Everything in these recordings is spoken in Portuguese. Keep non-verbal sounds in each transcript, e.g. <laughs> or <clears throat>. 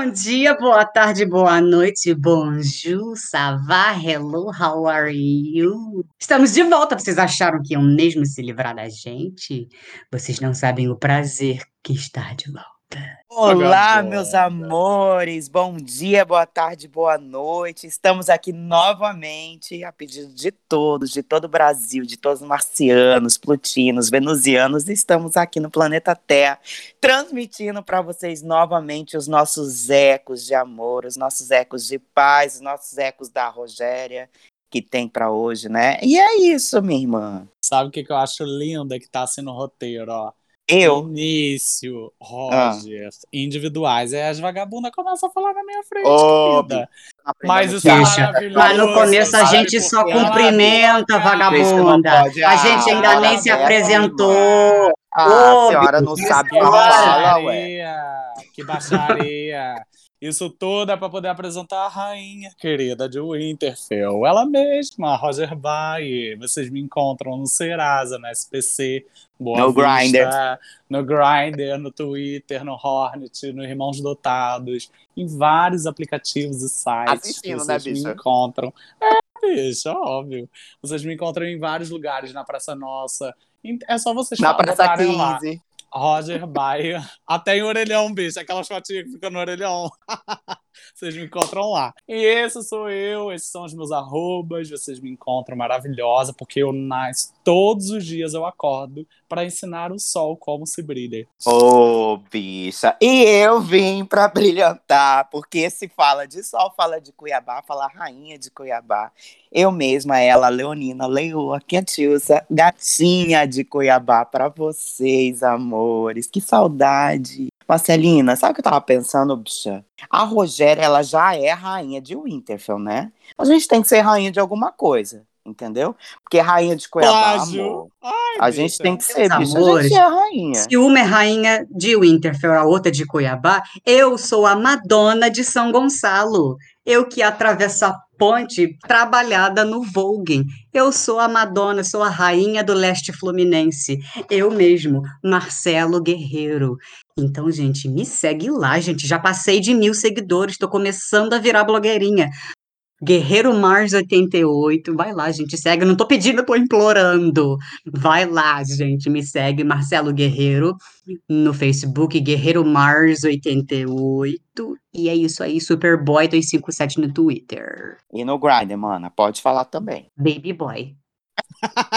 Bom dia, boa tarde, boa noite, bonjour, ça va, hello, how are you? Estamos de volta, vocês acharam que iam mesmo se livrar da gente? Vocês não sabem o prazer que está de volta. Olá, meus amores. Bom dia, boa tarde, boa noite. Estamos aqui novamente a pedido de todos, de todo o Brasil, de todos os marcianos, plutinos, venusianos. Estamos aqui no planeta Terra, transmitindo para vocês novamente os nossos ecos de amor, os nossos ecos de paz, os nossos ecos da Rogéria que tem para hoje, né? E é isso, minha irmã. Sabe o que, que eu acho lindo é que tá assim no roteiro, ó. Eu Início, Roger, individuais. Aí as vagabundas começam a falar na minha frente, querida. Mas isso é maravilhoso. Mas no começo a gente só cumprimenta, vagabunda. pode. A gente ainda Ah, nem se parabéns, apresentou. Ah, a senhora não sabe Que como Bora. fala, ué. Que baixaria! Isso tudo é para poder apresentar a rainha querida de Winterfell. Ela mesma, Roger Bay. Vocês me encontram no Serasa, no SPC, Boa No Grindr. no Grindr, no Twitter, no Hornet, no Irmãos Dotados, em vários aplicativos e sites Assistindo, né, vocês me bicha? encontram. É, bicho, óbvio. Vocês me encontram em vários lugares, na Praça Nossa. É só vocês Na Praça botarem lá. 15. Roger Baia. <laughs> Até em orelhão, bicho. Aquelas fotinhas que ficam no orelhão. <laughs> vocês me encontram lá. E esse sou eu, esses são os meus arrobas. Vocês me encontram maravilhosa, porque eu nasço todos os dias eu acordo para ensinar o sol como se brilha. Ô, bicha. E eu vim pra brilhantar, porque se fala de sol, fala de Cuiabá, fala rainha de Cuiabá. Eu mesma, ela, Leonina Leoa, Quietilsa, gatinha de Cuiabá, pra vocês, amores. Que saudade. Marcelina, sabe o que eu tava pensando, bicha? A Rogéria, ela já é rainha de Winterfell, né? A gente tem que ser rainha de alguma coisa, entendeu? Porque rainha de Cuiabá, Plágio. amor, Ai, a bicha. gente tem que ser, bicha. A amores. gente é rainha. Se uma é rainha de Winterfell, a outra de Cuiabá, eu sou a Madonna de São Gonçalo. Eu que atravesso a ponte trabalhada no Volguen. Eu sou a Madonna, sou a rainha do leste fluminense. Eu mesmo, Marcelo Guerreiro. Então, gente, me segue lá, gente. Já passei de mil seguidores, estou começando a virar blogueirinha. Guerreiro Mars 88, vai lá, gente, segue. Eu não tô pedindo, eu tô implorando. Vai lá, gente, me segue, Marcelo Guerreiro, no Facebook, Guerreiro Mars 88. E é isso aí, Superboy 257 no Twitter. E no Grindr, mana, pode falar também. Baby Boy.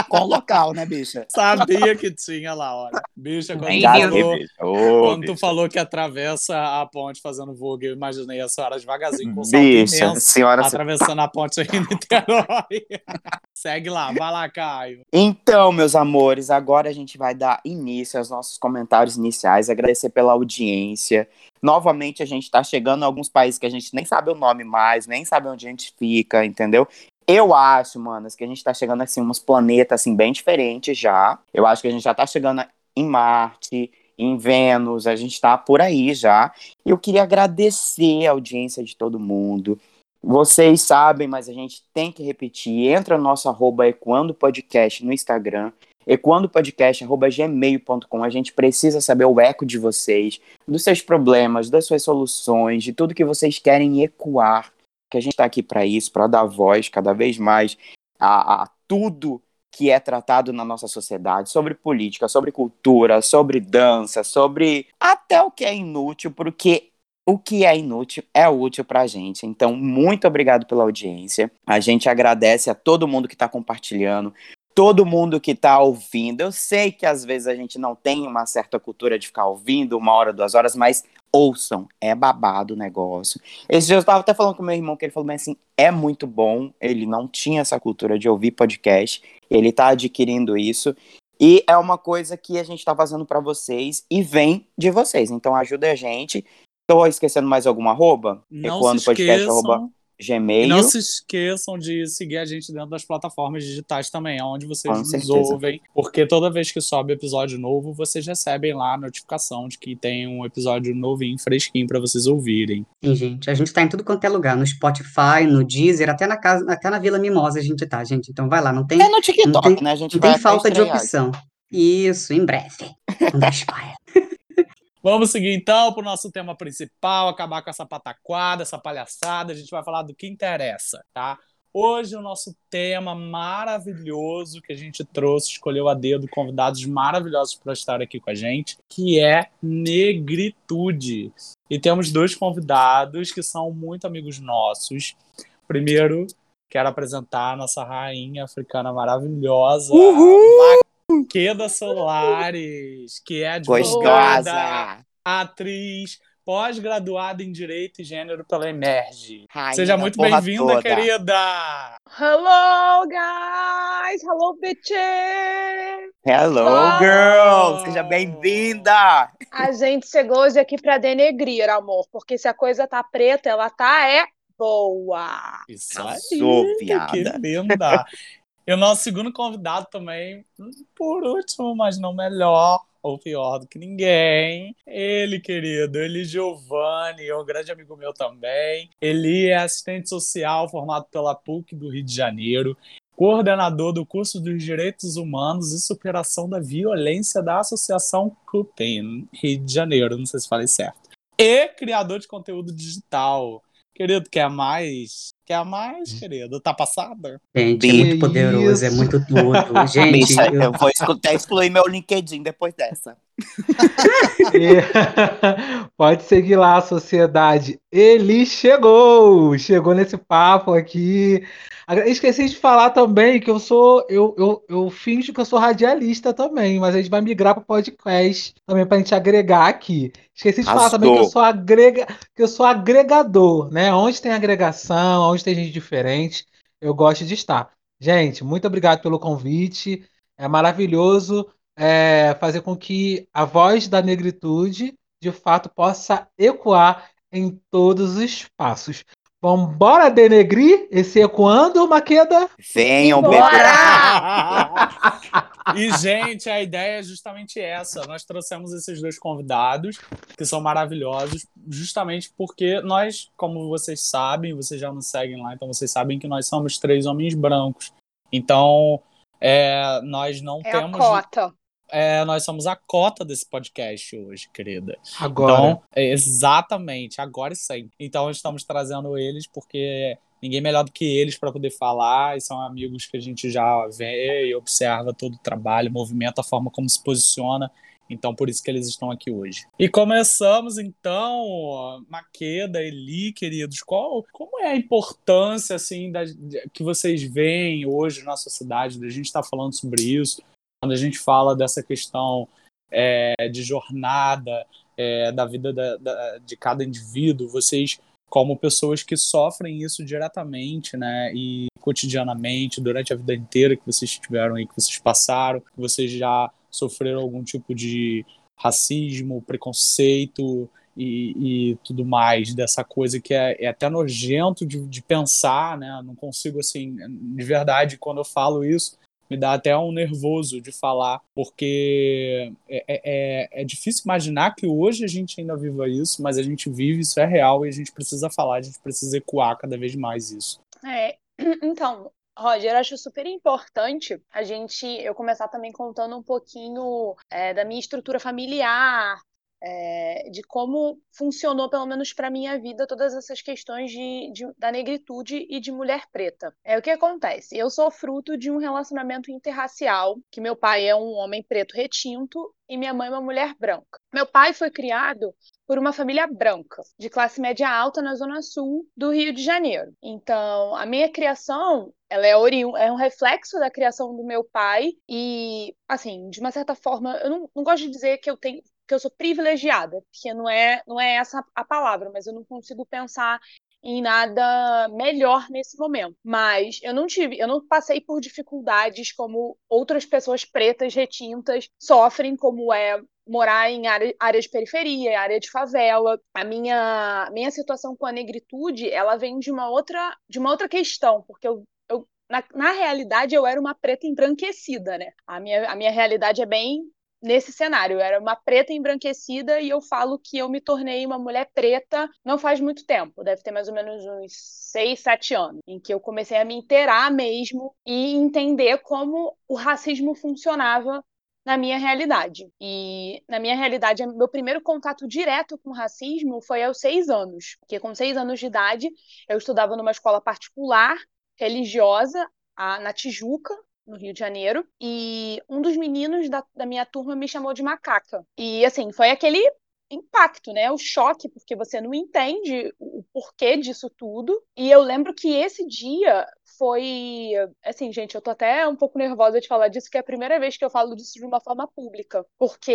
Com o local, né, bicha? <laughs> Sabia que tinha lá, olha. Bicha, quando tu falou, bicha. Ô, Quando tu bicha. falou que atravessa a ponte fazendo vogue, eu imaginei a senhora devagarzinho com salto Bicha, imenso, senhora. atravessando a ponte aí em Niterói. <laughs> Segue lá, vai lá, Caio. Então, meus amores, agora a gente vai dar início aos nossos comentários iniciais, agradecer pela audiência. Novamente, a gente tá chegando a alguns países que a gente nem sabe o nome mais, nem sabe onde a gente fica, entendeu? Eu acho, manas, que a gente tá chegando assim, uns planetas assim, bem diferentes já. Eu acho que a gente já tá chegando em Marte, em Vênus, a gente tá por aí já. Eu queria agradecer a audiência de todo mundo. Vocês sabem, mas a gente tem que repetir. Entra no nosso arroba Equando Podcast no Instagram, equandopodcast.gmail.com. A gente precisa saber o eco de vocês, dos seus problemas, das suas soluções, de tudo que vocês querem ecoar. Que a gente está aqui para isso, para dar voz cada vez mais a, a tudo que é tratado na nossa sociedade, sobre política, sobre cultura, sobre dança, sobre até o que é inútil, porque o que é inútil é útil pra gente. Então, muito obrigado pela audiência. A gente agradece a todo mundo que está compartilhando, todo mundo que está ouvindo. Eu sei que às vezes a gente não tem uma certa cultura de ficar ouvindo uma hora, duas horas, mas ouçam, é babado o negócio. Esse dia eu estava até falando com meu irmão que ele falou bem assim, é muito bom, ele não tinha essa cultura de ouvir podcast, ele está adquirindo isso. E é uma coisa que a gente está fazendo para vocês e vem de vocês. Então ajuda a gente. Tô esquecendo mais alguma arroba? Não Ecoando se podcast, esqueçam arroba- E Gmail. não se esqueçam de seguir a gente dentro das plataformas digitais também, onde vocês Com nos certeza. ouvem. Porque toda vez que sobe episódio novo, vocês recebem lá a notificação de que tem um episódio novinho, fresquinho pra vocês ouvirem. Sim, gente, a gente tá em tudo quanto é lugar, no Spotify, no Deezer, até na casa, até na Vila Mimosa a gente tá, gente. Então vai lá, não tem, É no TikTok, não tem- né? A gente não vai tem falta de opção. Isso, em breve. <laughs> Não dá spoiler. Vamos seguir então pro nosso tema principal, acabar com essa pataquada, essa palhaçada. A gente vai falar do que interessa, tá? Hoje o nosso tema maravilhoso que a gente trouxe, escolheu a dedo convidados maravilhosos para estar aqui com a gente, que é negritude. E temos dois convidados que são muito amigos nossos. Primeiro, quero apresentar a nossa rainha africana maravilhosa, Maqueda Solares, que é advogada, Gostosa! atriz, pós-graduada em Direito e Gênero pela Emerge. Rainha Seja muito bem-vinda, querida! Hello, guys! Hello, bitches! Hello, Oh! girl! Seja bem-vinda! A gente chegou hoje aqui pra denegrir, amor, porque se a coisa tá preta, ela tá é boa. Isso aí, que linda! E o nosso segundo convidado também, por último, mas não melhor, ou pior do que ninguém, ele, querido, ele Giovanni, é um grande amigo meu também. Ele é assistente social formado pela PUC do Rio de Janeiro, coordenador do curso dos Direitos Humanos e Superação da Violência da Associação CUPEN, Rio de Janeiro, não sei se falei certo. E criador de conteúdo digital. Querido, quer mais? Quer mais, querido? Tá passada? Gente, é muito poderoso, é isso? muito tudo. <laughs> Gente, Bicha, eu- eu vou escutar, excluir meu LinkedIn depois dessa. E- <laughs> Pode seguir lá, sociedade. Ele chegou! Chegou nesse papo aqui. Esqueci de falar também que eu sou. Eu, eu, eu finjo que eu sou radialista também, mas a gente vai migrar para podcast também para a gente agregar aqui. Esqueci de falar também que eu sou agrega, que eu sou agregador, né? Onde tem agregação, onde tem gente diferente, eu gosto de estar. Gente, muito obrigado pelo convite. É maravilhoso é, fazer com que a voz da negritude de fato possa ecoar em todos os espaços. Vambora denegrir esse ecoando, Maqueda? Venham. Bora! <laughs> E, gente, a ideia é justamente essa. Nós trouxemos esses dois convidados, que são maravilhosos, justamente porque nós, como vocês sabem, vocês já nos seguem lá, então vocês sabem que nós somos três homens brancos. Então, é, nós não É a temos. cota. É, nós somos a cota desse podcast hoje, querida. Agora. Então, é, exatamente, agora e sempre. Então, estamos trazendo eles porque ninguém melhor do que eles para poder falar, e são amigos que a gente já vê e observa todo o trabalho, movimenta a forma como se posiciona. Então, por isso que eles estão aqui hoje. E começamos, então, Maqueda, Eli, queridos, qual, como é a importância, assim, da, que vocês veem hoje na sociedade, da gente estar falando sobre isso, quando a gente fala dessa questão é, de jornada, é, da vida da- da- de cada indivíduo, vocês, como pessoas que sofrem isso diretamente, né, e cotidianamente, durante a vida inteira que vocês tiveram aí, que vocês passaram, que vocês já sofreram algum tipo de racismo, preconceito e, e tudo mais, dessa coisa que é, é até nojento de, de pensar, né, não consigo, assim, de verdade, quando eu falo isso, me dá até um nervoso de falar, porque é, é, é difícil imaginar que hoje a gente ainda viva isso, mas a gente vive, isso é real e a gente precisa falar, a gente precisa ecoar cada vez mais isso. É, <clears throat> então, Roger, eu acho super importante a gente, eu começar também contando um pouquinho é, da minha estrutura familiar, é, de como funcionou, pelo menos para minha vida, todas essas questões de, de- da negritude e de mulher preta. É o que acontece. Eu sou fruto de um relacionamento interracial, que meu pai é um homem preto retinto e minha mãe é uma mulher branca. Meu pai foi criado por uma família branca, de classe média alta na zona sul do Rio de Janeiro. Então, a minha criação, ela é, oriun é um reflexo da criação do meu pai e, assim, de uma certa forma, eu não, não gosto de dizer que eu tenho que eu sou privilegiada, porque não é não é essa a palavra, mas eu não consigo pensar em nada melhor nesse momento. Mas eu não tive, eu não passei por dificuldades como outras pessoas pretas retintas sofrem, como é morar em área, área de periferia, área de favela. A minha, minha situação com a negritude, ela vem de uma outra, de uma outra questão, porque eu, eu na, na realidade eu era uma preta embranquecida, né? A minha, a minha realidade é bem nesse cenário. Eu era uma preta embranquecida e eu falo que eu me tornei uma mulher preta não faz muito tempo, deve ter mais ou menos uns seis, sete anos, em que eu comecei a me inteirar mesmo e entender como o racismo funcionava na minha realidade. E na minha realidade, meu primeiro contato direto com racismo foi aos seis anos, porque com seis anos de idade eu estudava numa escola particular religiosa a, na Tijuca, no Rio de Janeiro, e um dos meninos da, da minha turma me chamou de macaca. E assim, foi aquele impacto, né? O choque, porque você não entende o porquê disso tudo. E eu lembro que esse dia foi. Assim, gente, eu tô até um pouco nervosa de falar disso, que é a primeira vez que eu falo disso de uma forma pública. Porque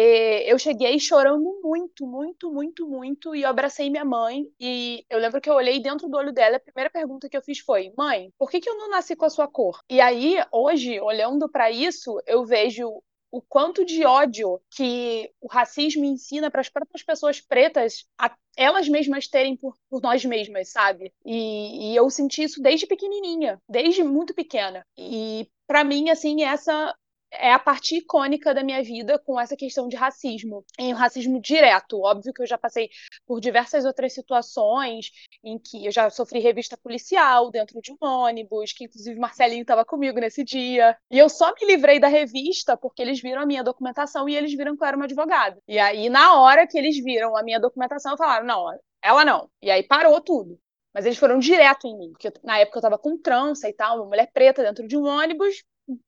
eu cheguei chorando muito, muito, muito, muito, e eu abracei minha mãe. E eu lembro que eu olhei dentro do olho dela, a primeira pergunta que eu fiz foi: Mãe, por que, que eu não nasci com a sua cor? E aí, hoje, olhando para isso, eu vejo o quanto de ódio que o racismo ensina para as próprias pessoas pretas a elas mesmas terem por, por nós mesmas, sabe? E, e, eu senti isso desde pequenininha, desde muito pequena. E para mim, assim, essa é a parte icônica da minha vida com essa questão de racismo. Em racismo direto. Óbvio que eu já passei por diversas outras situações em que eu já sofri revista policial dentro de um ônibus, que inclusive Marcelinho estava comigo nesse dia. E eu só me livrei da revista porque eles viram a minha documentação e eles viram que eu era uma advogada. E aí, na hora que eles viram a minha documentação, falaram: não, ela não. E aí parou tudo. Mas eles foram direto em mim, porque na época eu tava com trança e tal, uma mulher preta dentro de um ônibus,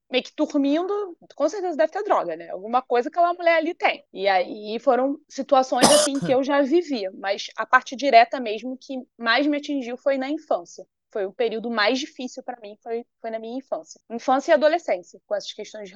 meio que dormindo, com certeza deve ter droga, né? Alguma coisa que aquela mulher ali tem. E aí foram situações assim que eu já vivia, mas a parte direta mesmo que mais me atingiu foi na infância. Foi o período mais difícil para mim, foi, foi na minha infância. Infância e adolescência, com essas questões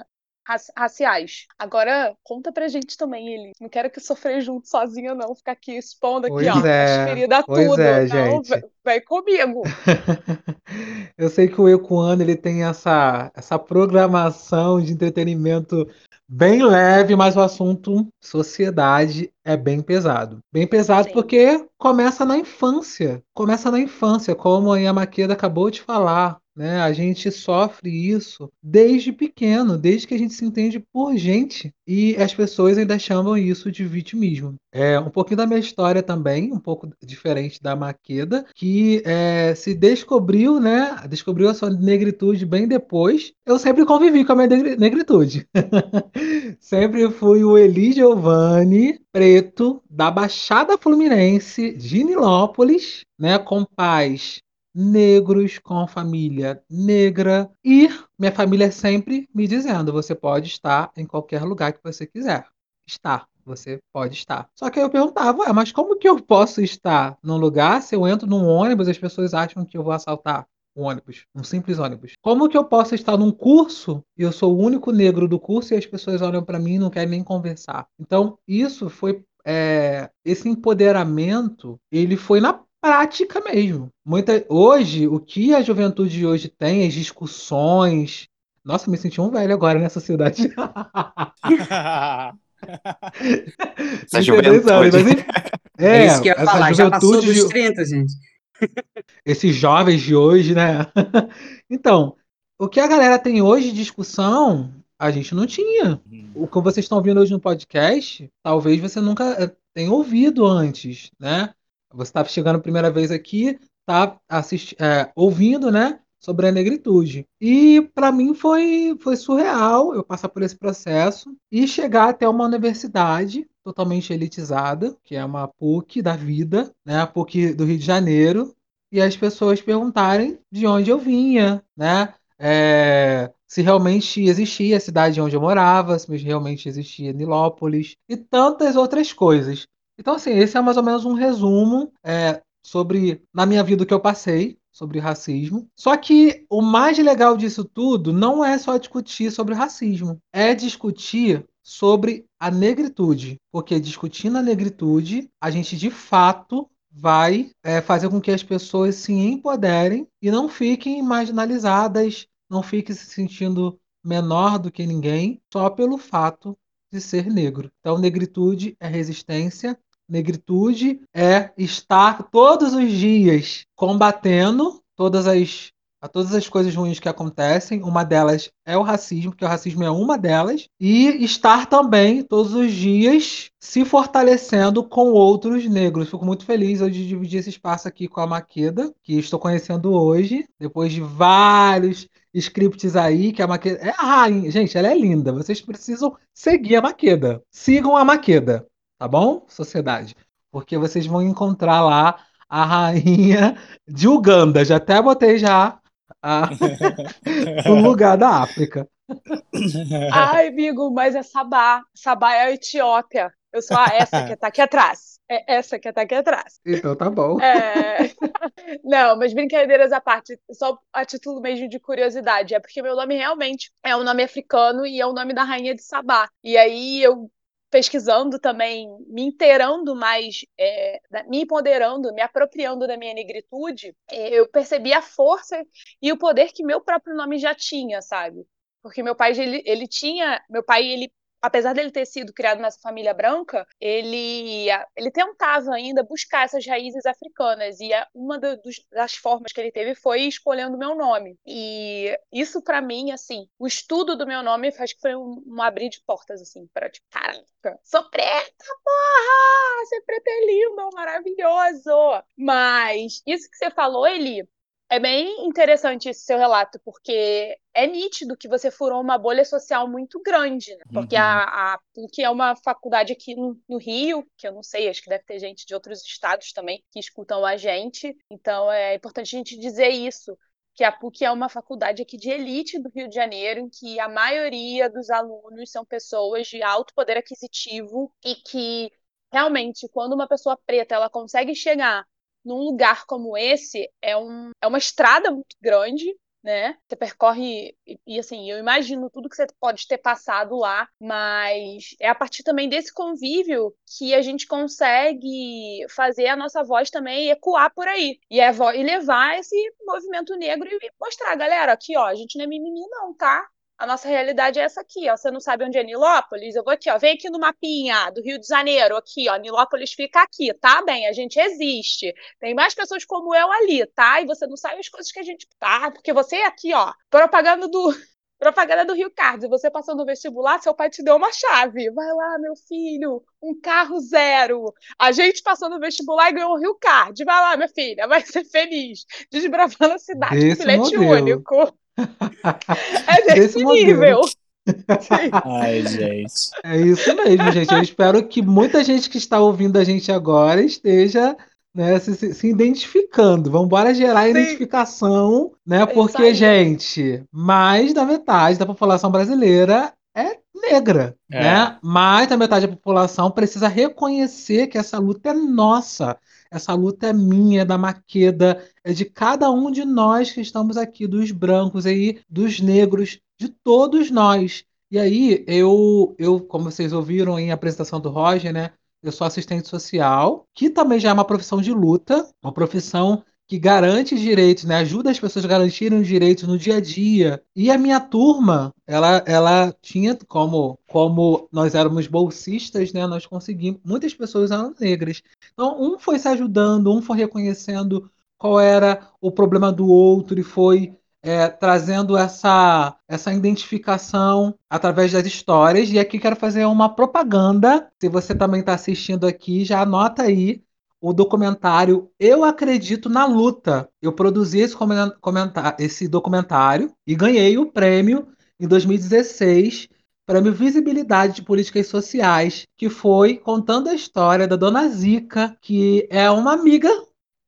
raciais. Agora, conta pra gente também, ele. Não quero que sofrer junto sozinha, não. Ficar aqui expondo aqui, Pois ó, é, as feridas pois tudo. é, Não, gente. vem, vem comigo. <laughs> Eu sei que o Ecoano ele tem essa, essa programação de entretenimento bem leve, mas o assunto sociedade é bem pesado. Bem pesado Sim. porque começa na infância. Começa na infância, como a Maqueda acabou de falar. Né? A gente sofre isso desde pequeno, desde que a gente se entende por gente. E as pessoas ainda chamam isso de vitimismo. É um pouquinho da minha história também, um pouco diferente da Maqueda, que é, se descobriu, né? Descobriu a sua negritude bem depois. Eu sempre convivi com a minha negri- negritude. <laughs> sempre fui o Eli Giovanni, preto, da Baixada Fluminense, de Nilópolis, né? Com pais negros, com família negra. E minha família sempre me dizendo: você pode estar em qualquer lugar que você quiser. Estar. Você pode estar. Só que aí eu perguntava, "Ué, mas como que eu posso estar num lugar se eu entro num ônibus e as pessoas acham que eu vou assaltar um ônibus, um simples ônibus? Como que eu posso estar num curso e eu sou o único negro do curso e as pessoas olham para mim e não querem nem conversar? Então, isso foi é, esse empoderamento, ele foi na prática mesmo. Muita, hoje, o que a juventude de hoje tem, as discussões. Nossa, me senti um velho agora nessa cidade. <laughs> Essa 32 anos, juventude. mas. <laughs> É, É, isso que eu ia falar, já passou juventude dos de- 30, gente. Esses jovens de hoje, né? <laughs> Então, o que a galera tem hoje de discussão, a gente não tinha. O que vocês estão ouvindo hoje no podcast, talvez você nunca eh, tenha ouvido antes, né? Você está chegando a primeira vez aqui, tá assisti- é, ouvindo, né? Sobre a negritude. E para mim foi, foi surreal eu passar por esse processo e chegar até uma universidade totalmente elitizada, que é uma PUC da vida, né? A PUC do Rio de Janeiro, e as pessoas perguntarem de onde eu vinha, né? É, se realmente existia a cidade onde eu morava, se realmente existia Nilópolis e tantas outras coisas. Então, assim, esse é mais ou menos um resumo é, sobre, na minha vida, o que eu passei sobre racismo. Só que o mais legal disso tudo não é só discutir sobre racismo, é discutir sobre a negritude. Porque discutindo a negritude, a gente de fato vai é, fazer com que as pessoas se empoderem e não fiquem marginalizadas, não fiquem se sentindo menor do que ninguém, só pelo fato de ser negro. Então, negritude é resistência, negritude é estar todos os dias combatendo todas as a todas as coisas ruins que acontecem. Uma delas é o racismo, que o racismo é uma delas, e estar também todos os dias se fortalecendo com outros negros. Fico muito feliz hoje de dividir esse espaço aqui com a Maqueda, que estou conhecendo hoje, depois de vários scripts aí, que a Maqueda é a rainha. Gente, ela é linda. Vocês precisam seguir a Maqueda. Sigam a Maqueda, tá bom, sociedade? Porque vocês vão encontrar lá a rainha de Uganda. Já até botei já a... <laughs> o lugar da África. <laughs> Ai, amigo, mas é Sabá. Sabá é a Etiópia. Eu sou a essa que tá aqui atrás. É essa que tá aqui atrás. Então tá bom. É... <laughs> Não, mas brincadeiras à parte, só a título mesmo de curiosidade, é porque meu nome realmente é um nome africano e é o nome da rainha de Sabá. E aí eu pesquisando também, me inteirando mais, é, me empoderando, me apropriando da minha negritude, é, eu percebi a força e o poder que meu próprio nome já tinha, sabe? Porque meu pai, ele, ele tinha, meu pai, ele apesar dele ter sido criado nessa família branca, ele, ele tentava ainda buscar essas raízes africanas. E uma do, dos, das formas que ele teve foi escolhendo o meu nome. E isso, para mim, assim, o estudo do meu nome acho que foi um, um abrir de portas, assim, para tipo, caraca, sou preta, porra! Ser preta é lindo, maravilhoso! Mas isso que você falou, Eli, é bem interessante esse seu relato, porque é nítido que você furou uma bolha social muito grande, né? Porque uhum. a, a PUC é uma faculdade aqui no, no, Rio, que eu não sei, acho que deve ter gente de outros estados também que escutam a gente. Então é importante a gente dizer isso, que a PUC é uma faculdade aqui de elite do Rio de Janeiro, em que a maioria dos alunos são pessoas de alto poder aquisitivo e que realmente, quando uma pessoa preta ela consegue chegar num lugar como esse é, um, é uma estrada muito grande, né? Você percorre e, e, assim, eu imagino tudo que você pode ter passado lá, mas é a partir também desse convívio que a gente consegue fazer a nossa voz também ecoar por aí e, é, e levar esse movimento negro e mostrar, galera, aqui ó, a gente não é mimimi não, tá? A nossa realidade é essa aqui, ó. Você não sabe onde é Nilópolis? Eu vou aqui, ó. Vem aqui no mapinha do Rio de Janeiro, aqui, ó. Nilópolis fica aqui, tá? Bem, a gente existe. Tem mais pessoas como eu ali, tá? E você não sabe as coisas que a gente tá, porque você é aqui, ó. Propaganda do <laughs> propaganda do Rio Card. Você passou no vestibular, seu pai te deu uma chave. Vai lá, meu filho, um carro zero. A gente passou no vestibular e ganhou o Rio Card. Vai lá, minha filha, vai ser feliz. Desbravando a cidade Desse com bilhete modelo. único. É <laughs> desse, nível. <laughs> Ai, gente. É isso mesmo, gente. Eu espero que muita gente que está ouvindo a gente agora esteja né, se, se identificando. Vamos embora gerar a identificação, né? É Porque, gente, mais da metade da população brasileira é negra, É. né? Mais da metade da população precisa reconhecer que essa luta é nossa. Essa luta é minha, é da Maqueda, é de cada um de nós que estamos aqui, dos brancos aí, dos negros, de todos nós. E aí, eu, eu, como vocês ouviram em apresentação do Roger, né? Eu sou assistente social, que também já é uma profissão de luta, uma profissão que garante direitos, né? Ajuda as pessoas a garantirem os direitos no dia a dia. E a minha turma, ela, ela tinha como, como nós éramos bolsistas, né? Nós conseguimos. Muitas pessoas eram negras. Então, um foi se ajudando, um foi reconhecendo qual era o problema do outro e foi é, trazendo essa, essa identificação através das histórias. E aqui quero fazer uma propaganda. Se você também está assistindo aqui, já anota aí o documentário Eu Acredito na Luta. Eu produzi esse, esse documentário e ganhei o prêmio em 2016, prêmio Visibilidade de Políticas Sociais, que foi contando a história da Dona Zica, que é uma amiga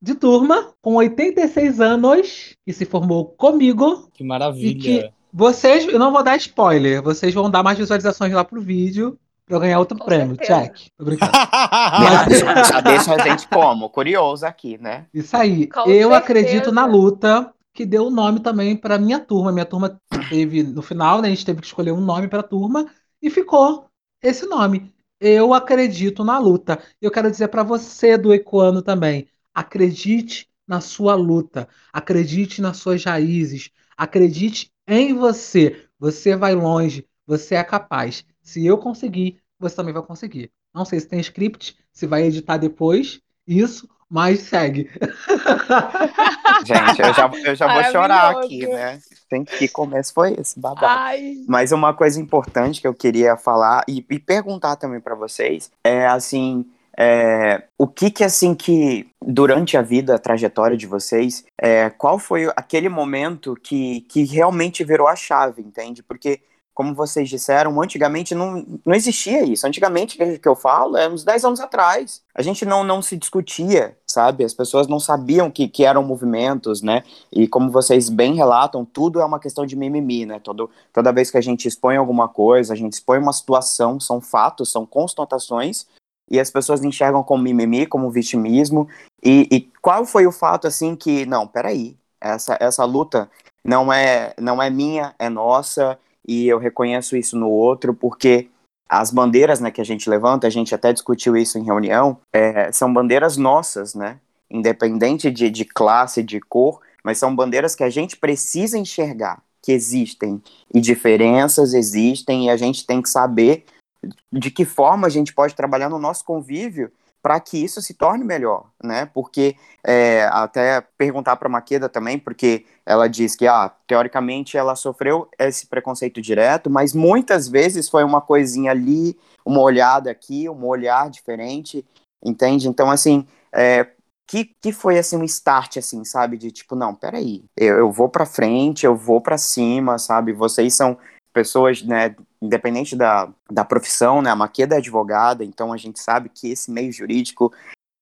de turma com 86 anos, que se formou comigo. Que maravilha. que vocês, eu não vou dar spoiler, vocês vão dar mais visualizações lá pro vídeo pra eu ganhar outro Com prêmio. certeza. Check. Tô brincando. Já, já deixa a gente como? Curioso aqui, né? Isso aí. Com eu certeza. acredito na luta, que deu o nome também para minha turma. Minha turma teve, no final, né, a gente teve que escolher um nome para a turma e ficou esse nome. Eu acredito na luta. Eu quero dizer para você do Ecoano também, acredite na sua luta, acredite nas suas raízes, acredite em você. Você vai longe, você é capaz. Se eu conseguir, você também vai conseguir. Não sei se tem script, se vai editar depois, isso, mas segue. <laughs> Gente, eu já, eu já vou chorar aqui, né? Tem que começo foi esse, babado. Ai, Mas uma coisa importante que eu queria falar e, e perguntar também pra vocês é assim, é, o que que assim que durante a vida, a trajetória de vocês, é, qual foi aquele momento que, que realmente virou a chave, entende? Porque como vocês disseram, antigamente não, não existia isso. Antigamente, que eu falo, é uns 10 anos atrás. A gente não, não se discutia, sabe? As pessoas não sabiam que, que eram movimentos, né? E como vocês bem relatam, tudo é uma questão de mimimi, né? Todo, toda vez que a gente expõe alguma coisa, a gente expõe uma situação, são fatos, são constatações, e as pessoas enxergam como mimimi, como vitimismo. E, e qual foi o fato, assim, que, não, peraí, essa, essa luta não é, não é minha, é nossa, e eu reconheço isso no outro, porque as bandeiras né, que a gente levanta, a gente até discutiu isso em reunião, é, são bandeiras nossas, né? Independente de, de classe, de cor, mas são bandeiras que a gente precisa enxergar que existem e diferenças existem e a gente tem que saber de que forma a gente pode trabalhar no nosso convívio para que isso se torne melhor, né? Porque é, até perguntar para Maqueda também, porque ela diz que, ah, teoricamente ela sofreu esse preconceito direto, mas muitas vezes foi uma coisinha ali, uma olhada aqui, um olhar diferente, entende? Então, assim, é, que, que foi assim um start, assim, sabe? De tipo, não, peraí, eu, eu vou para frente, eu vou para cima, sabe? Vocês são pessoas, né, independente da, da profissão, né, a Maqueda é advogada, então a gente sabe que esse meio jurídico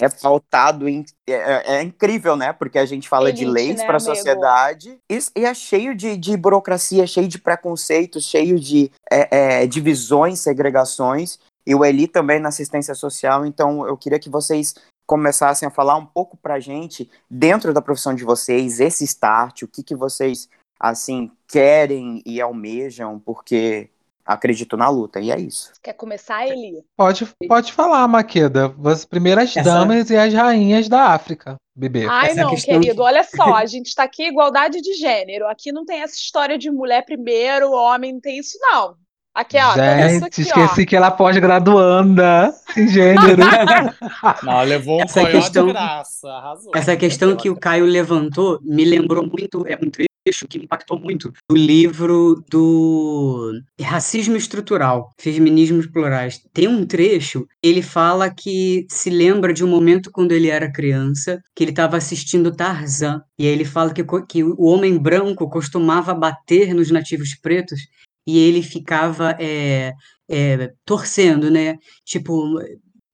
é pautado em. É, é incrível, né? Porque a gente fala de Elite, leis né, para a sociedade e, e é cheio de, de burocracia, cheio de preconceitos, cheio de é, é, divisões, segregações. E o Eli também na assistência social. Então eu queria que vocês começassem a falar um pouco pra gente, dentro da profissão de vocês, esse start, o que, que vocês, assim, querem e almejam, porque acredito na luta, e é isso. quer começar, Eli? Pode, pode falar, Maqueda. As primeiras Essa- damas e as rainhas da África, bebê. Ai, Essa não, questão querido, olha só, <laughs> a gente tá aqui igualdade de gênero. Aqui não tem essa história de mulher primeiro, homem, não tem isso, não. Aqui, ó, Gente, aqui, esqueci que ela é pós-graduanda em gênero. <laughs> Não, levou um Essa questão- de graça, arrasou. Essa questão que o Caio levantou me lembrou muito, é um trecho que impactou muito do livro do Racismo Estrutural, Feminismos Plurais. Tem um trecho, ele fala que se lembra de um momento quando ele era criança, que ele estava assistindo Tarzan, e aí ele fala que, que o homem branco costumava bater nos nativos pretos e ele ficava é, é, torcendo, né? Tipo,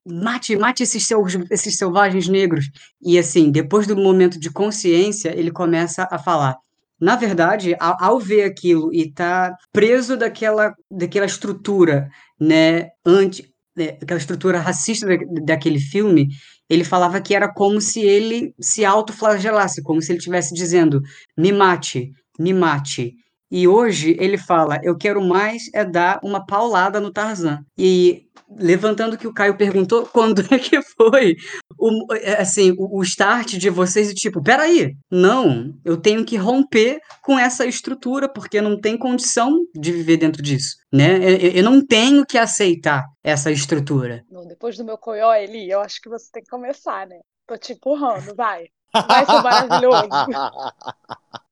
mate, mate esses, seus, esses selvagens negros. E assim, depois do momento de consciência, ele começa a falar. Na verdade, ao, ao ver aquilo e tá preso daquela, daquela estrutura, né, anti, né, aquela estrutura racista da, daquele filme, ele falava que era como se ele se autoflagelasse, como se ele estivesse dizendo: me mate, me mate. E hoje ele fala: eu quero mais é dar uma paulada no Tarzan. E levantando o que o Caio perguntou, <laughs> quando é que foi o, é, assim, o, o start de vocês e tipo, peraí, não, eu tenho que romper com essa estrutura, porque não tem condição de viver dentro disso, né? Eu, eu- eu não tenho que aceitar essa estrutura. Não, depois do meu coió, Eli, eu acho que você tem que começar, né? Tô te empurrando, vai. Vai ser maravilhoso. <laughs>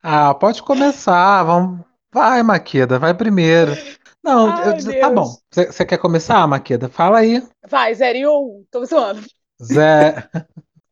Ah, pode começar. Vamos. Vai, Maqueda, vai primeiro. Não, Ai, eu- tá bom. Você quer começar, Maqueda? Fala aí. Vai, zero ou um. Tô zoando. Zé.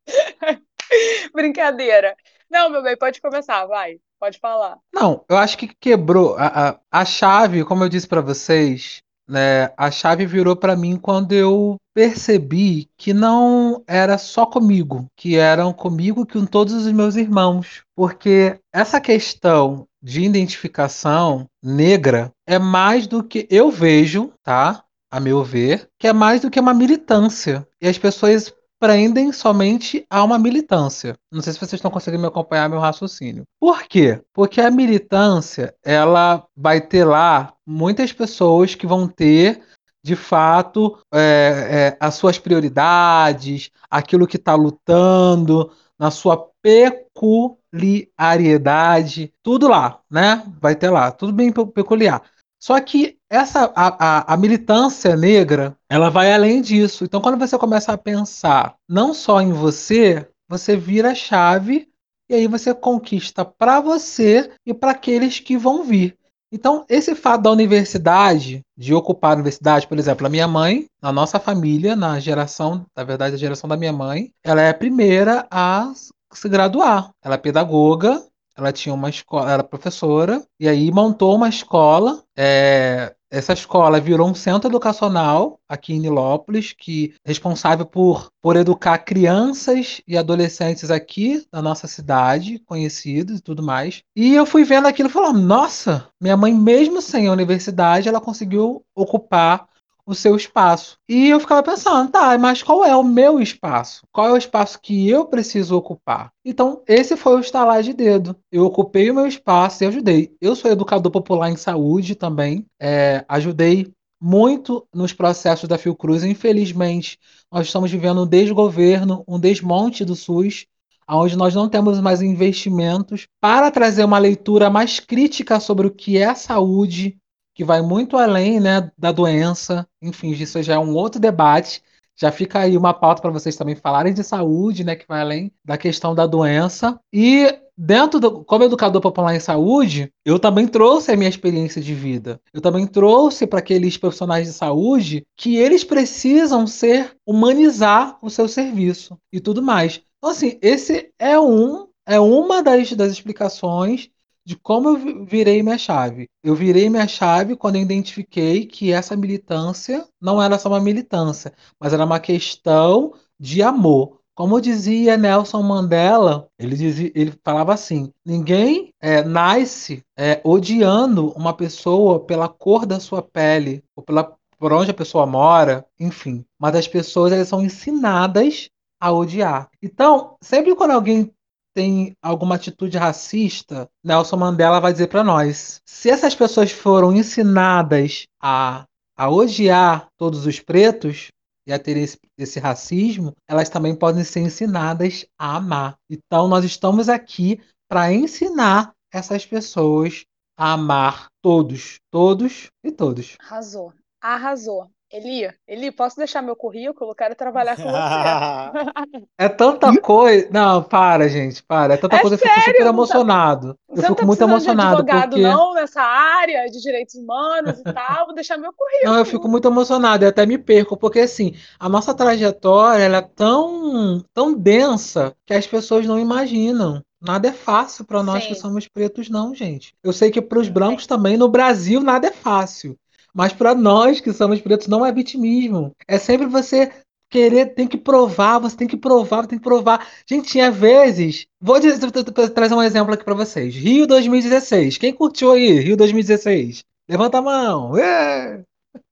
<laughs> Brincadeira. Não, meu bem, pode começar, vai. Pode falar. Não, eu acho que quebrou a, a, a chave, como eu disse pra vocês, né? A chave virou pra mim quando eu percebi que não era só comigo, que eram comigo que com todos os meus irmãos, porque essa questão de identificação negra é mais do que eu vejo, tá? A meu ver, que é mais do que uma militância. E as pessoas prendem somente a uma militância. Não sei se vocês estão conseguindo me acompanhar meu raciocínio. Por quê? Porque a militância, ela vai ter lá muitas pessoas que vão ter, de fato, é, é, as suas prioridades, aquilo que está lutando, na sua peculiaridade, tudo lá, né? Vai ter lá, tudo bem pe- peculiar. Só que essa a, a, a, militância negra, ela vai além disso. Então, quando você começa a pensar não só em você, você vira a chave e aí você conquista para você e para aqueles que vão vir. Então, esse fato da universidade, de ocupar a universidade, por exemplo, a minha mãe, na nossa família, na geração, na verdade, a geração da minha mãe, ela é a primeira a se graduar. Ela é pedagoga, ela tinha uma escola, era professora, e aí montou uma escola é, essa escola virou um centro educacional aqui em Nilópolis, que responsável por, por educar crianças e adolescentes aqui na nossa cidade, conhecidos e tudo mais. E eu fui vendo aquilo e falando, nossa, minha mãe, mesmo sem a universidade, ela conseguiu ocupar o seu espaço. E eu ficava pensando, tá, mas qual é o meu espaço? Qual é o espaço que eu preciso ocupar? Então, esse foi o estalar de dedo. Eu ocupei o meu espaço e ajudei. Eu sou educador popular em saúde também, é, ajudei muito nos processos da Fiocruz. Infelizmente, nós estamos vivendo um desgoverno, um desmonte do SUS, onde nós não temos mais investimentos para trazer uma leitura mais crítica sobre o que é saúde, que vai muito além né, da doença. Enfim, isso já é um outro debate. Já fica aí uma pauta para vocês também falarem de saúde, né, que vai além da questão da doença. E dentro do, como educador popular em saúde, eu também trouxe a minha experiência de vida. Eu também trouxe para aqueles profissionais de saúde que eles precisam ser humanizar o seu serviço e tudo mais. Então assim, esse é um é uma das, das explicações de como eu virei minha chave. Eu virei minha chave quando eu identifiquei que essa militância não era só uma militância, mas era uma questão de amor. Como dizia Nelson Mandela, ele, dizia, ele falava assim: ninguém é, nasce é, odiando uma pessoa pela cor da sua pele, ou pela, por onde a pessoa mora, enfim. Mas as pessoas elas são ensinadas a odiar. Então, sempre quando alguém tem alguma atitude racista, Nelson Mandela vai dizer para nós: se essas pessoas foram ensinadas a, a odiar todos os pretos e a ter esse, esse racismo, elas também podem ser ensinadas a amar. Então, nós estamos aqui para ensinar essas pessoas a amar todos, todos e todos. Arrasou, arrasou. Eli, Eli, posso deixar meu currículo? Quero trabalhar com você. <laughs> é tanta coisa. Não, para, gente, para. É tanta é coisa, sério? eu fico super emocionado. Você eu fico tá muito emocionado. De advogado, porque... não, nessa área de direitos humanos e tal. Vou deixar meu currículo. Não, eu fico muito emocionado, eu até me perco, porque assim, a nossa trajetória ela é tão, tão densa que as pessoas não imaginam. Nada é fácil para nós Sim. que somos pretos, não, gente. Eu sei que para os brancos também, no Brasil, nada é fácil. Mas para nós que somos pretos, não é vitimismo. É sempre você querer, tem que provar, você tem que provar, tem que provar. Gente, tinha vezes. Vou trazer um exemplo aqui para vocês. Rio 2016. Quem curtiu aí, Rio 2016? Levanta a mão. É.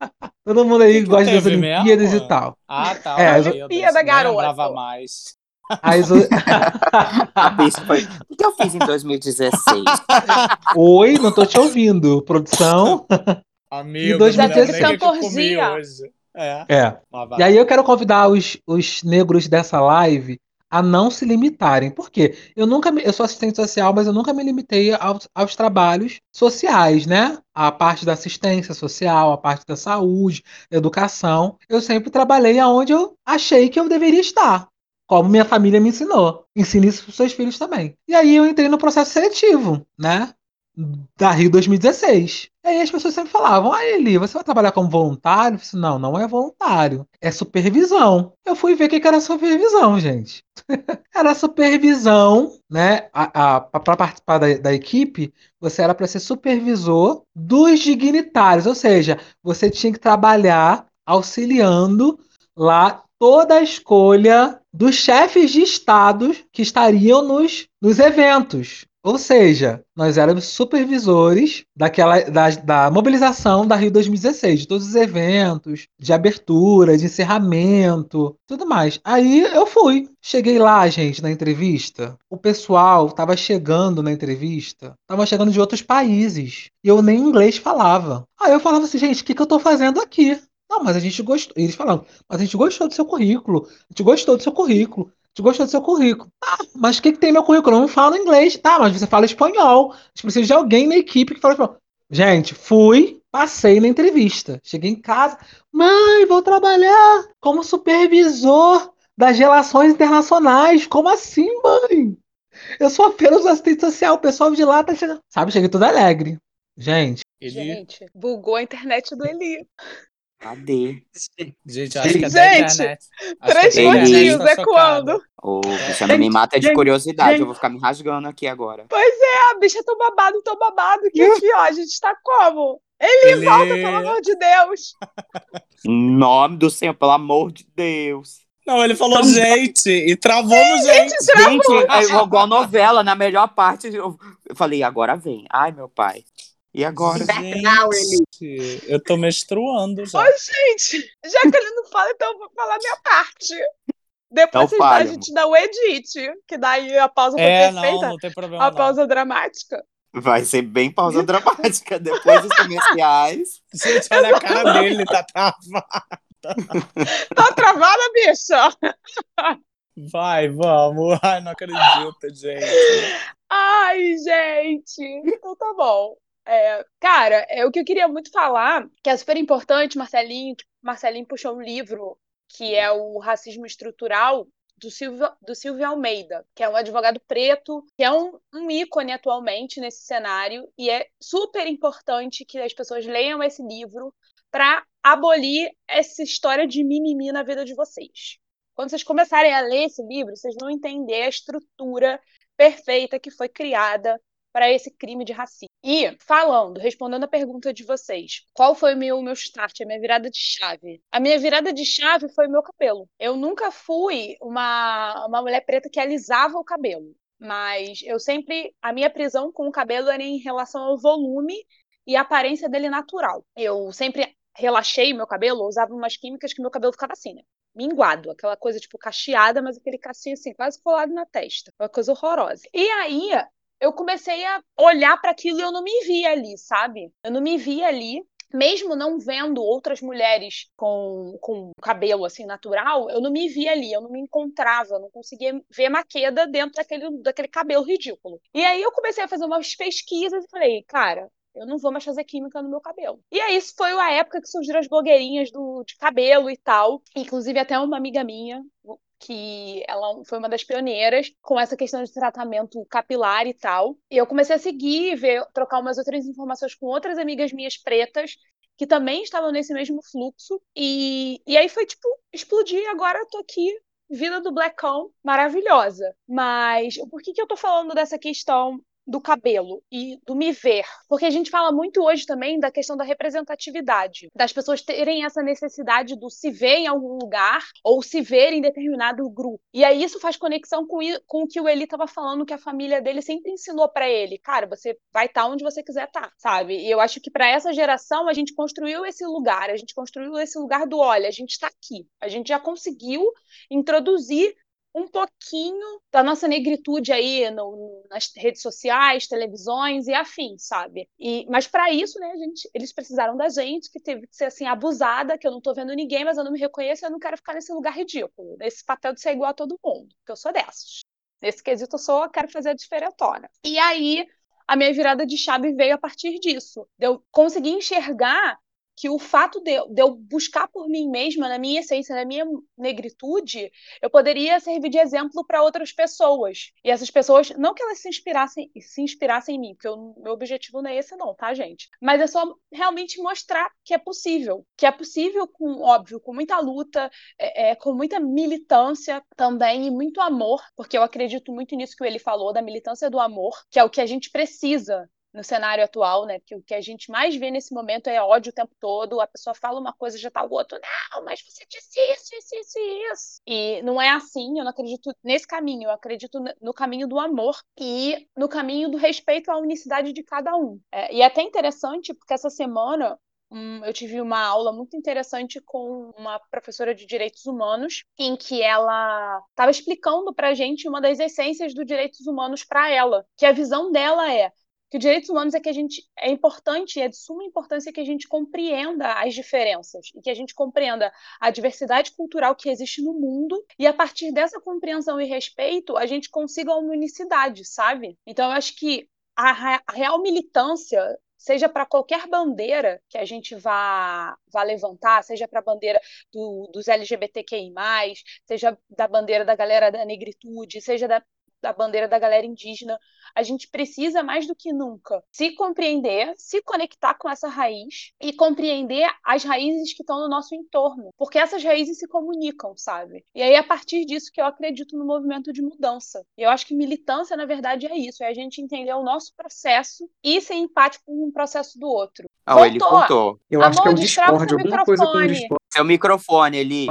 <laughs> Todo mundo aí que gosta das Olimpíadas mesmo? e tal. Ah, tá. É, as Olimpíada, garoto. Lembrava mais. As... <laughs> foi... O que eu fiz em 2016? <laughs> Oi, não tô te ouvindo. Produção. Amigo, em 2016. hoje. É. é. E aí eu quero convidar os, os negros dessa live a não se limitarem. Por quê? Eu nunca eu sou assistente social, mas eu nunca me limitei aos, aos trabalhos sociais, né? A parte da assistência social, a parte da saúde, educação. Eu sempre trabalhei aonde eu achei que eu deveria estar. Como minha família me ensinou. Ensine isso para os seus filhos também. E aí eu entrei no processo seletivo, né? Da Rio 2016. E aí as pessoas sempre falavam, ah, Eli, você vai trabalhar como voluntário? Eu disse, não, não é voluntário, é supervisão. Eu fui ver o que era supervisão, gente. <laughs> era supervisão, né? Para participar da, da equipe, você era para ser supervisor dos dignitários, ou seja, você tinha que trabalhar auxiliando lá toda a escolha dos chefes de estados que estariam nos, nos eventos. Ou seja, nós éramos supervisores daquela, da, da, mobilização da Rio 2016, de todos os eventos, de abertura, de encerramento, tudo mais. Aí eu fui. Cheguei lá, gente, na entrevista. O pessoal estava chegando na entrevista, estava chegando de outros países. E eu nem inglês falava. Aí eu falava assim, gente, o que, que eu estou fazendo aqui? Não, mas a gente gostou. Eles falavam, mas a gente gostou do seu currículo. A gente gostou do seu currículo gente gostou do seu currículo. Tá, mas o que, que tem meu currículo? Eu não falo inglês. Tá, mas você fala espanhol. A gente precisa de alguém na equipe que fala espanhol. Gente, fui, Passei na entrevista. Cheguei em casa. Mãe, vou trabalhar como supervisor das relações internacionais. Como assim, mãe? Eu sou apenas um assistente social. O pessoal de lá tá chegando. Sabe, cheguei todo alegre. Gente, Ele, Gente, bugou a internet do Eli. Cadê? gente, acho que é da Gente, internet. Acho Três que é da internet, pontinhos, tá é quando? Ô, Cristiano, me mata de gente, curiosidade. gente. Eu vou ficar me rasgando aqui agora. A bicha tô babado, tô babado. Que aqui, ó, a gente tá como? Ele, Ele- volta, pelo amor de Deus. Em nome do Senhor, pelo amor de Deus. Não, ele falou gente e travou no gente. Gente, é igual novela, na melhor parte. Eu eu falei, agora vem. Ai, meu pai. E agora? Não, Gente, eu tô menstruando já. Oi, gente. Já que ele não fala, então eu vou falar minha parte. Depois Então a gente dá o edit, que daí a pausa foi É, não, perfeita. não tem problema. a não. pausa dramática. Vai ser bem pausa dramática. Depois dos comerciais. Gente, olha a cara dele, tá travado. Tá travada, bicha? Vai, vamos. Ai, não acredito, gente. Ai, gente. Então tá bom. É, cara, é o que eu queria muito falar, que é super importante, Marcelinho, Marcelinho puxou um livro que é o Racismo Estrutural do Silvio, do Silvio Almeida, que é um advogado preto, que é um, um ícone atualmente nesse cenário, e é super importante que as pessoas leiam esse livro para abolir essa história de mimimi na vida de vocês. Quando vocês começarem a ler esse livro, vocês vão entender a estrutura perfeita que foi criada para esse crime de racismo. E falando, respondendo a pergunta de vocês, qual foi o meu, meu start, a minha virada de chave? A minha virada de chave foi o meu cabelo. Eu nunca fui uma, uma mulher preta que alisava o cabelo, mas eu sempre, a minha prisão com o cabelo era em relação ao volume e a aparência dele natural. Eu sempre relaxei meu cabelo, usava umas químicas que meu cabelo ficava assim, né? minguado, aquela coisa tipo cacheada, mas aquele cacinho assim, quase colado na testa, uma coisa horrorosa. E aí eu comecei a olhar para aquilo e eu não me via ali, sabe? Eu não me via ali. Mesmo não vendo outras mulheres com, com cabelo assim natural, eu não me via ali, eu não me encontrava, eu não conseguia ver Maqueda dentro daquele, daquele cabelo ridículo. E aí eu comecei a fazer umas pesquisas e falei, cara, eu não vou mais fazer química no meu cabelo. E aí, isso foi a época que surgiram as blogueirinhas do, de cabelo e tal. Inclusive, até uma amiga minha, que ela foi uma das pioneiras com essa questão de tratamento capilar e tal. E eu comecei a seguir, ver, trocar umas outras informações com outras amigas minhas pretas que também estavam nesse mesmo fluxo. E, e aí foi tipo, explodir, agora eu tô aqui vida do Blackão, maravilhosa. Mas por que, que eu tô falando dessa questão do cabelo e do me ver. Porque a gente fala muito hoje também da questão da representatividade, das pessoas terem essa necessidade do se ver em algum lugar ou se ver em determinado grupo. E aí isso faz conexão com, com o que o Eli estava falando, que a família dele sempre ensinou para ele. Cara, você vai estar tá onde você quiser estar, tá, sabe? E eu acho que para essa geração a gente construiu esse lugar, a gente construiu esse lugar do olha, a gente está aqui. A gente já conseguiu introduzir um pouquinho da nossa negritude aí no, nas redes sociais, televisões e afins, sabe? E, mas para isso, né, gente, eles precisaram da gente, que teve que ser assim abusada, que eu não tô vendo ninguém, mas eu não me reconheço, eu não quero ficar nesse lugar ridículo, nesse papel de ser igual a todo mundo, porque eu sou dessas. Nesse quesito eu sou, eu quero fazer a diferentona. E aí a minha virada de chave veio a partir disso. Eu conseguir enxergar que o fato de, de, eu buscar por mim mesma, na minha essência, na minha negritude, eu poderia servir de exemplo para outras pessoas. E essas pessoas, não que elas se inspirassem, se inspirassem em mim, porque o meu objetivo não é esse não, tá, gente? Mas é só realmente mostrar que é possível. Que é possível, com, óbvio, com muita luta, é, é, com muita militância também e muito amor, porque eu acredito muito nisso que ele falou, da militância do amor, que é o que a gente precisa no cenário atual, né? Porque o que a gente mais vê nesse momento é ódio o tempo todo. A pessoa fala uma coisa já tá o outro, não, mas você disse isso, isso, isso, isso. E não é assim, eu não acredito nesse caminho, eu acredito no caminho do amor e no caminho do respeito à unicidade de cada um. É, e é até interessante, porque essa semana Hum, eu tive uma aula muito interessante com uma professora de direitos humanos, em que ela estava explicando para a gente uma das essências dos direitos humanos para ela, que a visão dela é que direitos humanos é que a gente é importante, é de suma importância que a gente compreenda as diferenças e que a gente compreenda a diversidade cultural que existe no mundo e a partir dessa compreensão e respeito a gente consiga uma unicidade, sabe? Então eu acho que a, real militância seja para qualquer bandeira que a gente vá, vá levantar, seja para a bandeira do, dos LGBTQI, seja da bandeira da galera da negritude, seja da, da bandeira da galera indígena, a gente precisa mais do que nunca se compreender, se conectar com essa raiz e compreender as raízes que estão no nosso entorno, porque essas raízes se comunicam, sabe? E aí a partir disso que eu acredito no movimento de mudança. E eu acho que militância, na verdade, é isso, é a gente entender o nosso processo e ser empático com o processo do outro. Ah, ele voltou. Eu acho que é um Amor, Discord, seu alguma coisa com microfone. Discord. Seu microfone, ele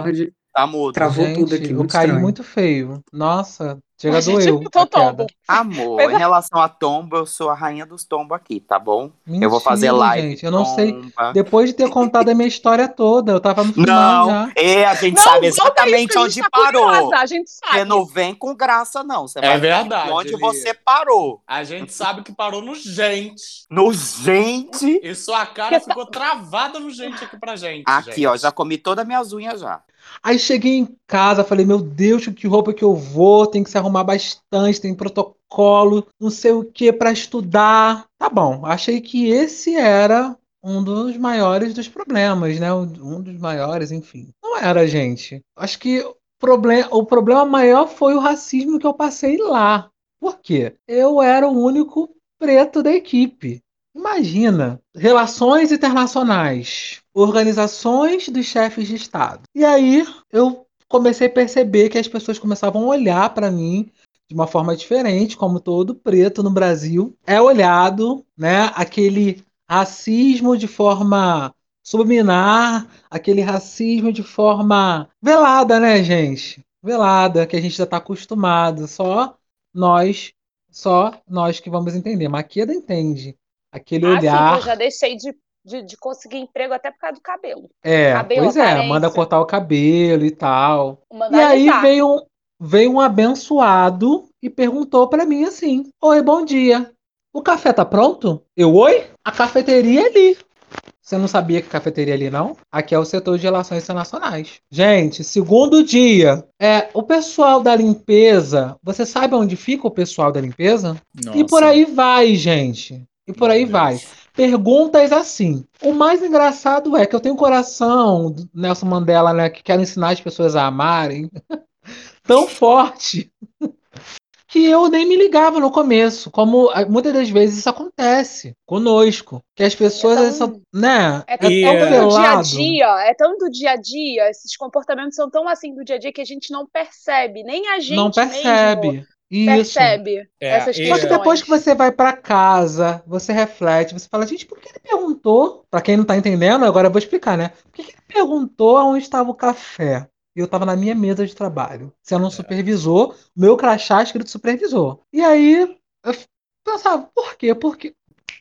tá mudo. Travou Gente, tudo aqui, eu muito caí estranho. muito feio. Nossa, chega A gente doeu tombo. Amor, Mas- em relação a tombo, eu sou a rainha dos tombos aqui, tá bom? eu vou fazer Mentira, live. gente, eu não sei. Depois de ter contado a minha história toda, eu tava no final Não, já. é, a gente Não, sabe exatamente isso, onde tá parou. curiosa, a gente sabe. Você não vem com graça, não. Você É vai verdade, onde ele- você parou. A gente sabe que parou no gente. No gente. E sua cara ficou travada no gente aqui pra gente. Aqui, gente. ó, já comi todas as minhas unhas já. Aí cheguei em casa, falei, meu Deus, que roupa que eu vou? Tem que se arrumar bastante, tem protocolo, não sei o que pra estudar. Tá bom, achei que esse era um dos maiores dos problemas, né? Um dos maiores, enfim. Não era, gente. Acho que o problema, o problema maior foi o racismo que eu passei lá. Por quê? Eu era o único preto da equipe. Imagina, relações internacionais, organizações dos chefes de Estado. E aí eu comecei a perceber que as pessoas começavam a olhar para mim de uma forma diferente, como todo preto no Brasil é olhado, né? Aquele racismo de forma subliminar, aquele racismo de forma velada, né, gente? Velada, que a gente já está acostumado. Só nós, só nós que vamos entender. Maqueda entende. Aquele Ah, sim, olhar. eu já deixei de, de, de conseguir emprego até por causa do cabelo. É, Cabelo, pois é, aparência. manda cortar o cabelo e tal. Mandar E aí veio um, veio um abençoado e perguntou pra mim assim: Oi, bom dia. O café tá pronto? Eu, oi? A cafeteria é ali. Você não sabia que cafeteria é ali, não? Aqui é o setor de relações internacionais. Gente, segundo dia. É, o pessoal da limpeza. Você sabe onde fica o pessoal da limpeza? E por Nossa. aí vai, gente. E por aí Meu vai. Deus. Perguntas assim. O mais engraçado é que eu tenho um coração, Nelson Mandela, né, que quer ensinar as pessoas a amarem, <laughs> tão forte <laughs> que eu nem me ligava no começo, como ah, muitas das vezes isso acontece conosco, que as pessoas É tão- são, né, É é tão, E, tão é, do dia a dia, é tão do dia a dia, esses comportamentos são tão assim do dia a dia que a gente não percebe, nem a gente Não mesmo percebe. Isso. percebe É, essas e- Só que depois que você vai pra casa, você reflete, você fala, gente, por que ele perguntou? Pra quem não tá entendendo, agora eu vou explicar, né? Por que ele perguntou aonde estava o café? E eu tava na minha mesa de trabalho, sendo um supervisor, meu crachá escrito supervisor. E aí eu pensava, por quê? Porque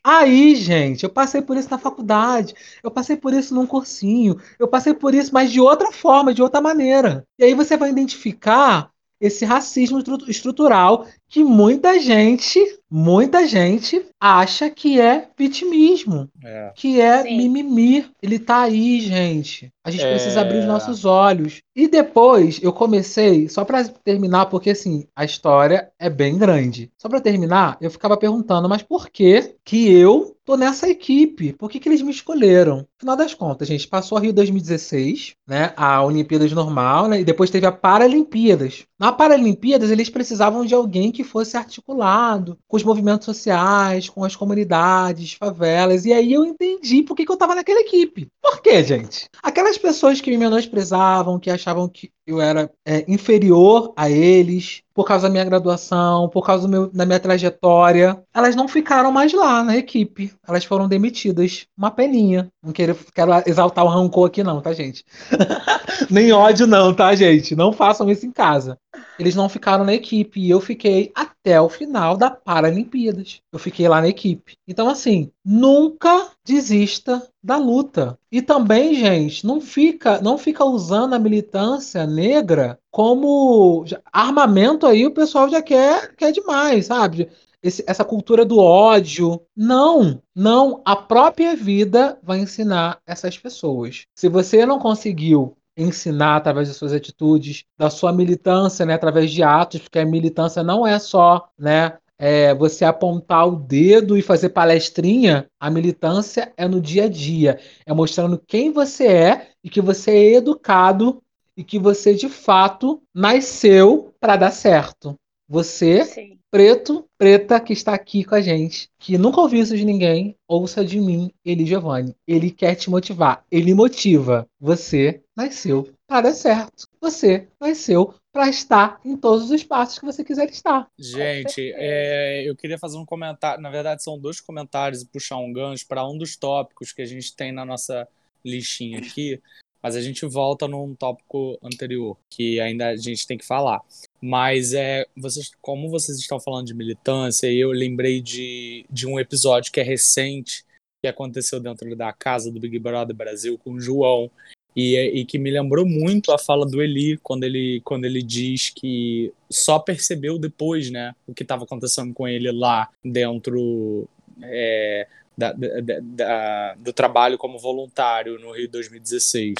Aí, gente, eu passei por isso na faculdade, eu passei por isso num cursinho, eu passei por isso, mas de outra forma, de outra maneira. E aí você vai identificar esse racismo estru- estrutural que muita gente, muita gente acha que é vitimismo, É. que é Sim. mimimi. Ele tá aí, gente. A gente É. precisa abrir os nossos olhos. E depois eu comecei, só pra terminar, porque assim, a história é bem grande. Só pra terminar, eu ficava perguntando, mas por que que eu tô nessa equipe? Por que que eles me escolheram? Final das contas, gente, passou a Rio 2016, né? A Olimpíadas normal, né? E depois teve a Paralimpíadas. Na Paralimpíadas, eles precisavam de alguém que fosse articulado com os movimentos sociais, com as comunidades, favelas. E aí eu entendi por que, que eu tava naquela equipe. Por quê, gente? Aquelas pessoas que me menosprezavam, que achavam que eu era é, inferior a eles, por causa da minha graduação, por causa meu- da minha trajetória, elas não ficaram mais lá na equipe. Elas foram demitidas. Uma peninha. Não quero, quero exaltar o rancor aqui, não, tá, gente? <laughs> Nem ódio, não, tá, gente? Não façam isso em casa. Eles não ficaram na equipe e eu fiquei até o final da Paralimpíadas. Eu fiquei lá na equipe. Então, assim, nunca desista da luta. E também, gente, não fica, não fica usando a militância negra como armamento aí, o pessoal já quer, quer demais, sabe? Esse- essa cultura do ódio. Não, não. A própria vida vai ensinar essas pessoas. Se você não conseguiu ensinar através das suas atitudes, da sua militância, né, através de atos, porque a militância não é só, né, é, você apontar o dedo e fazer palestrinha, a militância é no dia a dia, é mostrando quem você é e que você é educado e que você de fato nasceu para dar certo. Você, Sim. Preto, preta que está aqui com a gente, que nunca ouviu isso de ninguém, ouça de mim, Eli Giovanni. Ele quer te motivar, ele motiva. Você nasceu para dar certo. Você nasceu para estar em todos os espaços que você quiser estar. Gente, é, eu queria fazer um comentário. Na verdade, são dois comentários e puxar um gancho para um dos tópicos que a gente tem na nossa listinha aqui, mas a gente volta num tópico anterior que ainda a gente tem que falar. Mas é, vocês, como vocês estão falando de militância, eu lembrei de, de um episódio que é recente, que aconteceu dentro da casa do Big Brother Brasil com o João, e, e que me lembrou muito a fala do Eli, quando ele, quando ele diz que só percebeu depois, né, o que estava acontecendo com ele lá dentro é, da, da, da, do trabalho como voluntário no Rio 2016.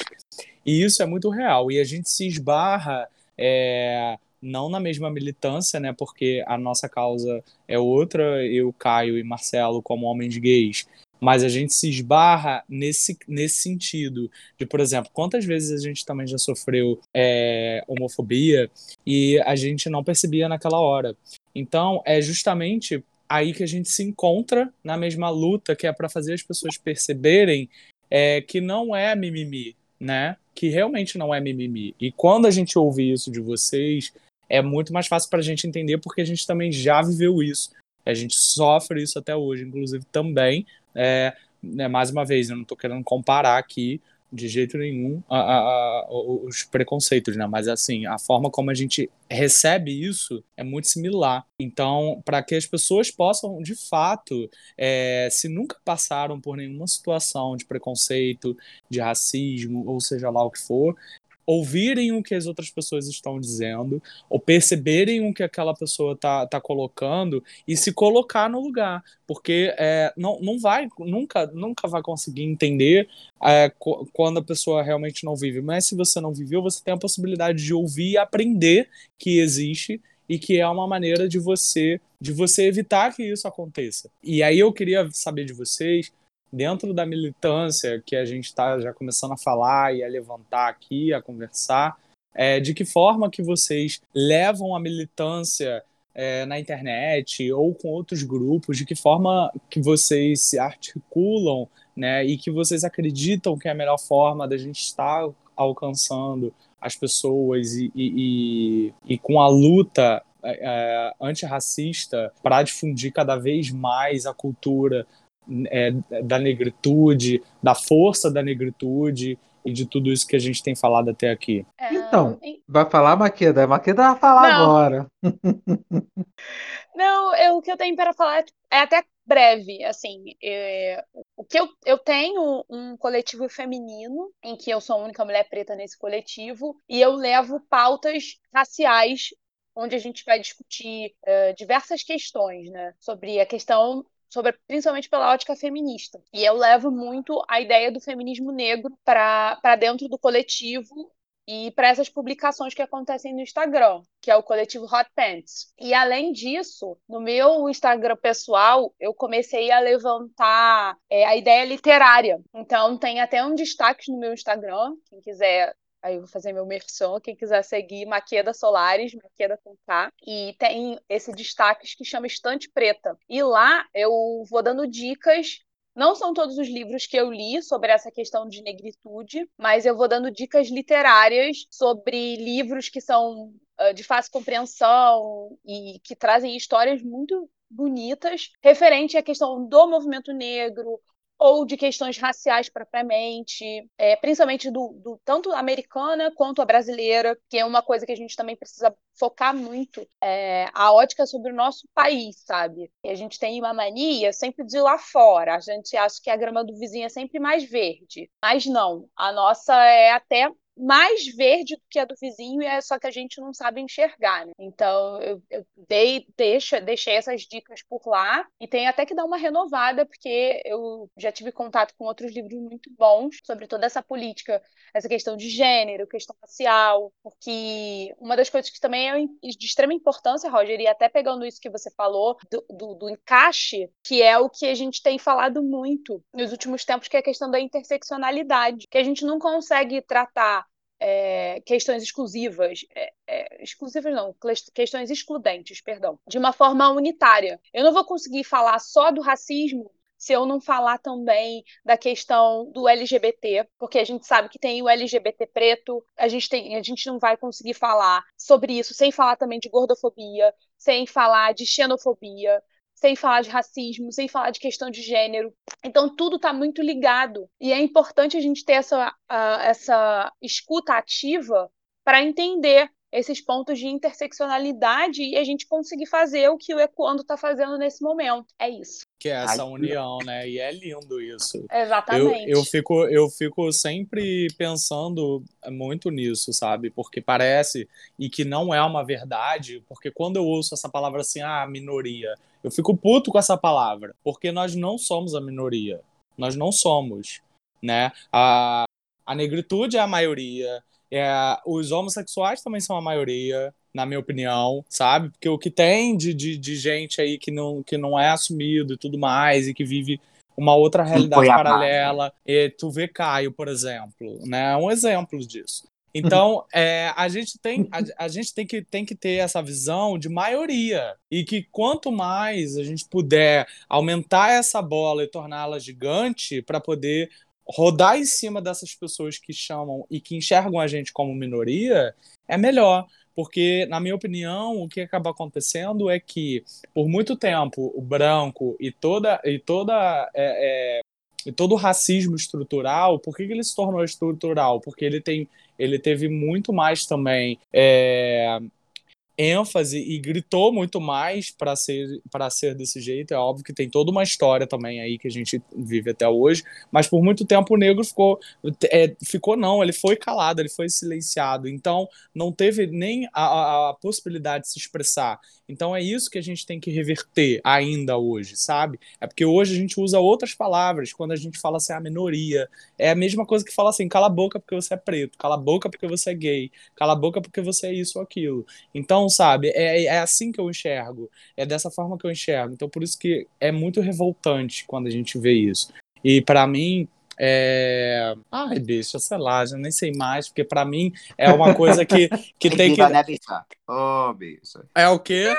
E isso é muito real, e a gente se esbarra. É, não na mesma militância, né? Porque a nossa causa é outra, eu, Caio e Marcelo, como homens gays. Mas a gente se esbarra nesse, nesse sentido. De, por exemplo, quantas vezes a gente também já sofreu é, homofobia e a gente não percebia naquela hora. Então, é justamente aí que a gente se encontra na mesma luta, que é para fazer as pessoas perceberem é, que não é mimimi, né? Que realmente não é mimimi. E quando a gente ouve isso de vocês, é muito mais fácil para a gente entender porque a gente também já viveu isso. A gente sofre isso até hoje, inclusive também. É, né, mais uma vez, eu não estou querendo comparar aqui de jeito nenhum a, a, a, os preconceitos, né? Mas assim, a forma como a gente recebe isso é muito similar. Então, para que as pessoas possam, de fato, é, se nunca passaram por nenhuma situação de preconceito, de racismo, ou seja lá o que for, ouvirem o que as outras pessoas estão dizendo, ou perceberem o que aquela pessoa tá, tá colocando e se colocar no lugar, porque é, não, não vai, nunca, nunca vai conseguir entender é, quando a pessoa realmente não vive. Mas se você não viveu, você tem a possibilidade de ouvir e aprender que existe e que é uma maneira de você de você evitar que isso aconteça. E aí eu queria saber de vocês dentro da militância que a gente está já começando a falar e a levantar aqui, a conversar, é, de que forma que vocês levam a militância é, na internet ou com outros grupos, de que forma que vocês se articulam, né, e que vocês acreditam que é a melhor forma da gente estar alcançando as pessoas e, e, e, e com a luta é, antirracista para difundir cada vez mais a cultura é, da negritude, da força da negritude e de tudo isso que a gente tem falado até aqui. É, Então, em- vai falar, Maqueda? A Maqueda vai falar Não. agora. <laughs> Não, eu, o que eu tenho para falar é, é até breve, assim, é, o que eu, eu tenho um coletivo feminino, em que eu sou a única mulher preta nesse coletivo, e eu levo pautas raciais, onde a gente vai discutir é, diversas questões, né, sobre a questão sobre principalmente pela ótica feminista. E eu levo muito a ideia do feminismo negro para dentro do coletivo e para essas publicações que acontecem no Instagram, que é o coletivo Hot Pants. E além disso, no meu Instagram pessoal, eu comecei a levantar é, a ideia literária. Então tem até um destaque no meu Instagram, quem quiser Aí eu vou fazer meu merchan. Quem quiser seguir, Maqueda Solares, Maqueda com K. E tem esse destaque que chama Estante Preta. E lá eu vou dando dicas não são todos os livros que eu li sobre essa questão de negritude, mas eu vou dando dicas literárias sobre livros que são uh, de fácil compreensão e que trazem histórias muito bonitas referente à questão do movimento negro ou de questões raciais propriamente, é, principalmente do, do tanto americana quanto a brasileira, que é uma coisa que a gente também precisa focar muito é, a ótica sobre o nosso país, sabe? E a gente tem uma mania sempre de ir lá fora. A gente acha que a grama do vizinho é sempre mais verde. Mas não. A nossa é até mais verde do que a do vizinho, e é só que a gente não sabe enxergar. Né? Então, eu, eu dei, deixa, deixei essas dicas por lá, e tem até que dar uma renovada, porque eu já tive contato com outros livros muito bons sobre toda essa política, essa questão de gênero, questão racial, porque uma das coisas que também é de extrema importância, Roger, e até pegando isso que você falou, do, do, do encaixe, que é o que a gente tem falado muito nos últimos tempos, que é a questão da interseccionalidade, que a gente não consegue tratar é, questões exclusivas, é, é, exclusivas não, questões excludentes, perdão, de uma forma unitária. Eu não vou conseguir falar só do racismo se eu não falar também da questão do LGBT, porque a gente sabe que tem o LGBT preto, a gente, tem, a gente não vai conseguir falar sobre isso sem falar também de gordofobia, sem falar de xenofobia, sem falar de racismo, sem falar de questão de gênero. Então, tudo está muito ligado. E é importante a gente ter essa, uh, essa escuta ativa para entender esses pontos de interseccionalidade e a gente conseguir fazer o que o Ecoando está fazendo nesse momento. É isso. Que é essa Ai, união, né? E é lindo isso. Exatamente. Eu, eu, fico, eu fico sempre pensando muito nisso, sabe? Porque parece, e que não é uma verdade, porque quando eu ouço essa palavra assim, ah, minoria, eu fico puto com essa palavra, porque nós não somos a minoria. Nós não somos, né? A, a negritude é a maioria, é, os homossexuais também são a maioria, na minha opinião, sabe? Porque o que tem de, de, de gente aí que não, que não é assumido e tudo mais, e que vive uma outra realidade paralela. E tu vê Caio, por exemplo, né? É um exemplo disso. Então, é, a gente, tem, a, a, gente tem, que, tem que ter essa visão de maioria. E que quanto mais a gente puder aumentar essa bola e torná-la gigante para poder rodar em cima dessas pessoas que chamam e que enxergam a gente como minoria é melhor. Porque, na minha opinião, o que acaba acontecendo é que, por muito tempo, o branco e toda, e toda é, é, e todo o racismo estrutural, por que, ele se tornou estrutural? Porque ele tem ele teve muito mais também é, ênfase e gritou muito mais para ser para ser desse jeito. É óbvio que tem toda uma história também aí que a gente vive até hoje, mas por muito tempo o negro ficou é, ficou não, ele foi calado, ele foi silenciado. Então não teve nem a, a, possibilidade de se expressar. Então é isso que a gente tem que reverter ainda hoje, sabe? É porque hoje a gente usa outras palavras quando a gente fala assim a minoria. É a mesma coisa que fala assim, cala a boca porque você é preto, cala a boca porque você é gay, cala a boca porque você é isso ou aquilo. Então sabe, é, é assim que eu enxergo. É dessa forma que eu enxergo. Então, por isso que é muito revoltante quando a gente vê isso. E para mim, é... Ai, bicho, sei lá, já nem sei mais, porque para mim é uma coisa que, que tem que. Né, bicho? Oh, bicho. É o quê?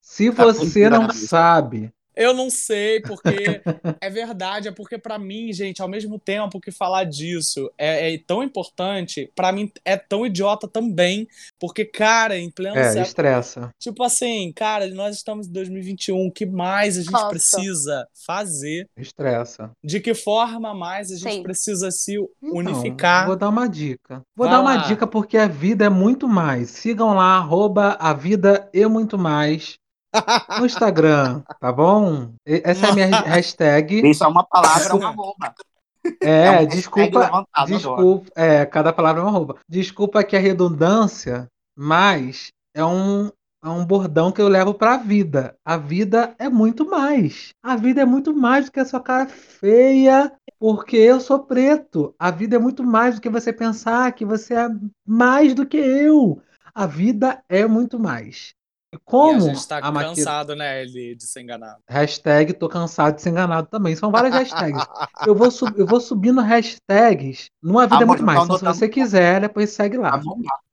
Se você não sabe eu não sei, porque é verdade, é porque para mim, gente, ao mesmo tempo que falar disso é, é tão importante, para mim é tão idiota também, porque, cara, em pleno É, século, estressa. Tipo assim, cara, nós estamos em 2021, o que mais a gente Nossa. precisa fazer? Estressa. De que forma mais a gente Sim. precisa se então, unificar? Vou dar uma dica. Vou Vai dar uma lá. dica porque a vida é muito mais. Sigam lá, arroba a vida e muito mais no Instagram, tá bom? Essa é a minha <laughs> hashtag. Isso é uma palavra, uma roupa. É, é desculpa. Desculpa. É, cada palavra é uma roupa. Desculpa aqui a redundância, mas é um, é um bordão que eu levo pra vida. A vida é muito mais. A vida é muito mais do que a sua cara feia, porque eu sou preto. A vida é muito mais do que você pensar que você é mais do que eu. A vida é muito mais. Como e a gente tá a cansado, né, de, de ser enganado. Hashtag tô cansado de ser enganado também. São várias hashtags. eu, vou eu vou subindo hashtags numa vida ah, muito mais. Então, se você quiser, depois segue lá.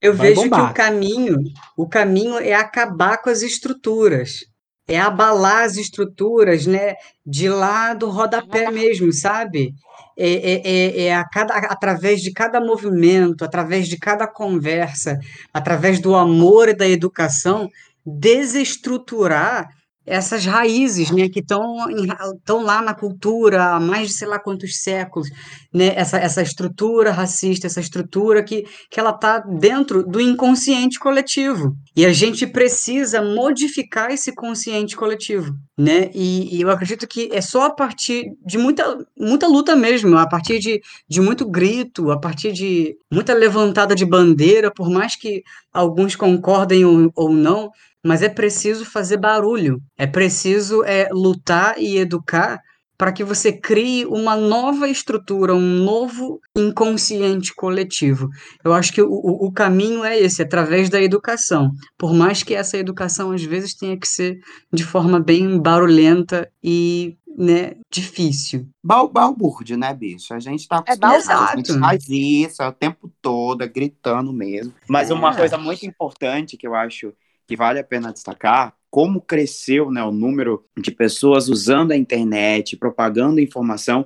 Eu Vai vejo bombar. que o caminho, o caminho é acabar com as estruturas. É abalar as estruturas, né? De lá do rodapé mesmo, sabe? É, é, é, é a cada, através de cada movimento, através de cada conversa, através do amor e da educação, desestruturar essas raízes, né, que estão lá na cultura há mais de sei lá quantos séculos, né, essa, essa estrutura racista, essa estrutura que, que ela está dentro do inconsciente coletivo. E a gente precisa modificar esse consciente coletivo, né? E, e eu acredito que é só a partir de muita, muita luta mesmo, a partir de, de muito grito, a partir de muita levantada de bandeira, por mais que alguns concordem ou, ou não, mas é preciso fazer barulho, é preciso é, lutar e educar para que você crie uma nova estrutura, um novo inconsciente coletivo. Eu acho que o, o caminho é esse, através da educação. Por mais que essa educação às vezes tenha que ser de forma bem barulhenta e né, difícil. Bal balbúrdio, né, bicho? A gente tá É acostumado, a gente faz isso o tempo todo, é gritando mesmo. Mas É. uma coisa muito importante que eu acho que vale a pena destacar, como cresceu né, o número de pessoas usando a internet, propagando informação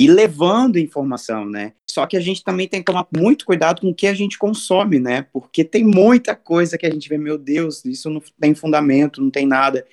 e levando informação, né? Só que a gente também tem que tomar muito cuidado com o que a gente consome, né? Porque tem muita coisa que a gente vê, meu Deus, isso não tem fundamento, não tem nada.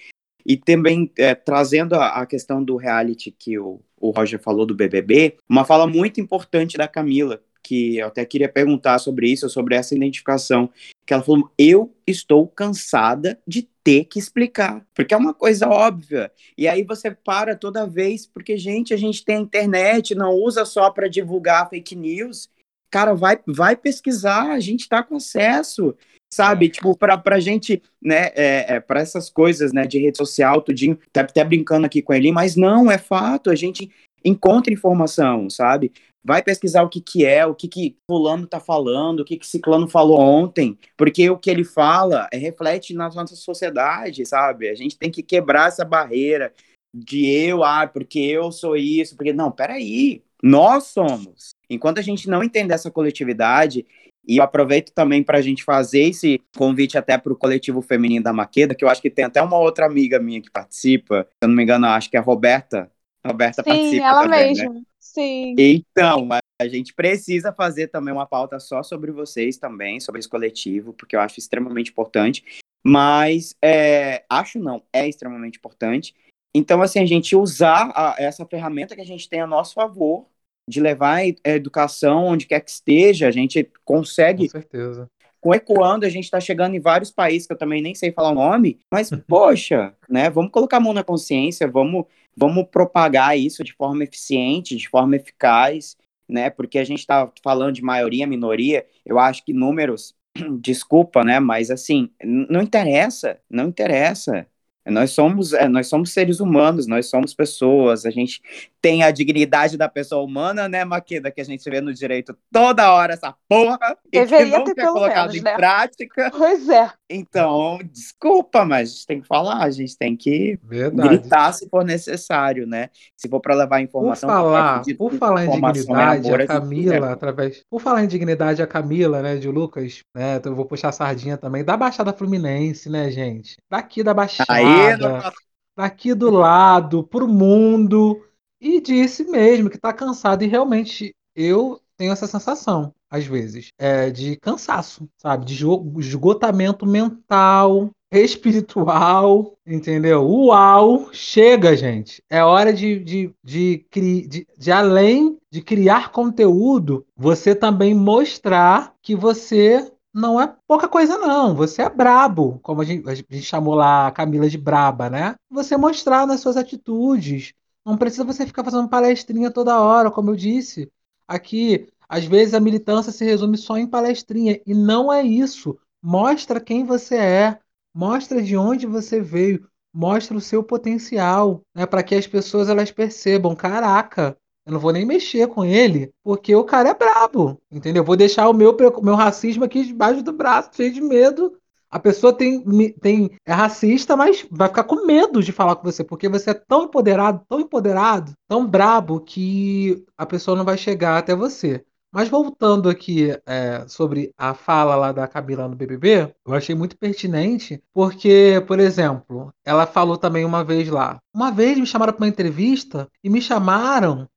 E também, é, trazendo a, a questão do reality que o, o Roger falou do BBB, uma fala muito importante da Camila, que eu até queria perguntar sobre isso, sobre essa identificação, que ela falou, eu estou cansada de ter que explicar, porque é uma coisa óbvia. E aí você para toda vez, porque, gente, a gente tem a internet, não usa só para divulgar fake news. Cara, vai, vai pesquisar, a gente está com acesso, sabe? Tipo, para pra gente, né, é, é, para essas coisas, né, de rede social, tudinho, tá até brincando aqui com ele, mas não, é fato, a gente encontra informação, sabe? Vai pesquisar o que que é, o que que fulano tá falando, o que que ciclano falou ontem, porque o que ele fala é, reflete na nossa sociedade, sabe? A gente tem que quebrar essa barreira de eu, ah, porque eu sou isso, porque não, peraí, nós somos. Enquanto a gente não entender essa coletividade, e eu aproveito também para a gente fazer esse convite até para o coletivo feminino da Maqueda, que eu acho que tem até uma outra amiga minha que participa, se eu não me engano, acho que é a Roberta. A Roberta Sim, participa ela também, né? Sim. Então, a- a gente precisa fazer também uma pauta só sobre vocês também, sobre esse coletivo, porque eu acho extremamente importante. Mas é, acho não, é extremamente importante. Então, assim, a gente usar a- essa ferramenta que a gente tem a nosso favor, de levar a a educação onde quer que esteja, a gente Com consegue certeza. com ecoando, a gente está chegando em vários países que eu também nem sei falar o nome, mas poxa, né? Vamos colocar a mão na consciência, vamos, vamos propagar isso de forma eficiente, de forma eficaz, né? Porque a gente está falando de maioria, minoria, eu acho que números, <clears throat> desculpa, né? Mas assim, não interessa, não interessa. Nós somos, é, nós somos seres humanos, nós somos pessoas, a gente tem a dignidade da pessoa humana, né, Maqueda, que a gente vê no direito toda hora essa porra, e que Deveria nunca ter é colocado menos, em né? prática. Pois é. Então, desculpa, mas a gente tem que falar, a gente tem que Verdade. gritar se for necessário, né? Se for para levar Por informação, eu falar, acredito por falar em é dignidade, amor, a gente Camila, leva. através. Por falar em dignidade, a Camila, né, de Lucas, né? então Eu vou puxar a sardinha também, da Baixada Fluminense, né, gente? Daqui da Aí, Baixada, não- daqui do lado, pro mundo. E disse mesmo que tá cansado. E realmente eu tenho essa sensação, às vezes, é, de cansaço, sabe? De esgo- esgotamento mental, <laughs> espiritual, entendeu? Uau! Chega, gente. É hora de, de, de, cri- de, de além de criar conteúdo, você também mostrar que você não é pouca coisa, não. Você é brabo, como a gente, a gente chamou lá a Camila de braba, né? Você mostrar nas suas atitudes. Não precisa você ficar fazendo palestrinha toda hora, como eu disse. Aqui, às vezes a militância se resume só em palestrinha. E não é isso. Mostra quem você é. Mostra de onde você veio. Mostra o seu potencial, né? Para que as pessoas elas percebam, caraca, eu não vou nem mexer com ele, porque o cara é brabo, entendeu? Vou deixar o meu, meu racismo aqui debaixo do braço, cheio de medo. A pessoa tem, tem, é racista, mas vai ficar com medo de falar com você, porque você é tão empoderado, tão empoderado, tão brabo, que a pessoa não vai chegar até você. Mas voltando aqui é, sobre a fala lá da Camila no BBB, eu achei muito pertinente, porque, por exemplo, ela falou também uma vez lá. Uma vez me chamaram para uma entrevista e me chamaram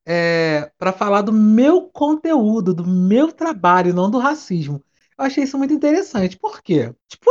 para falar do meu conteúdo, do meu trabalho, não do racismo. Eu achei isso muito interessante. Por quê? Tipo,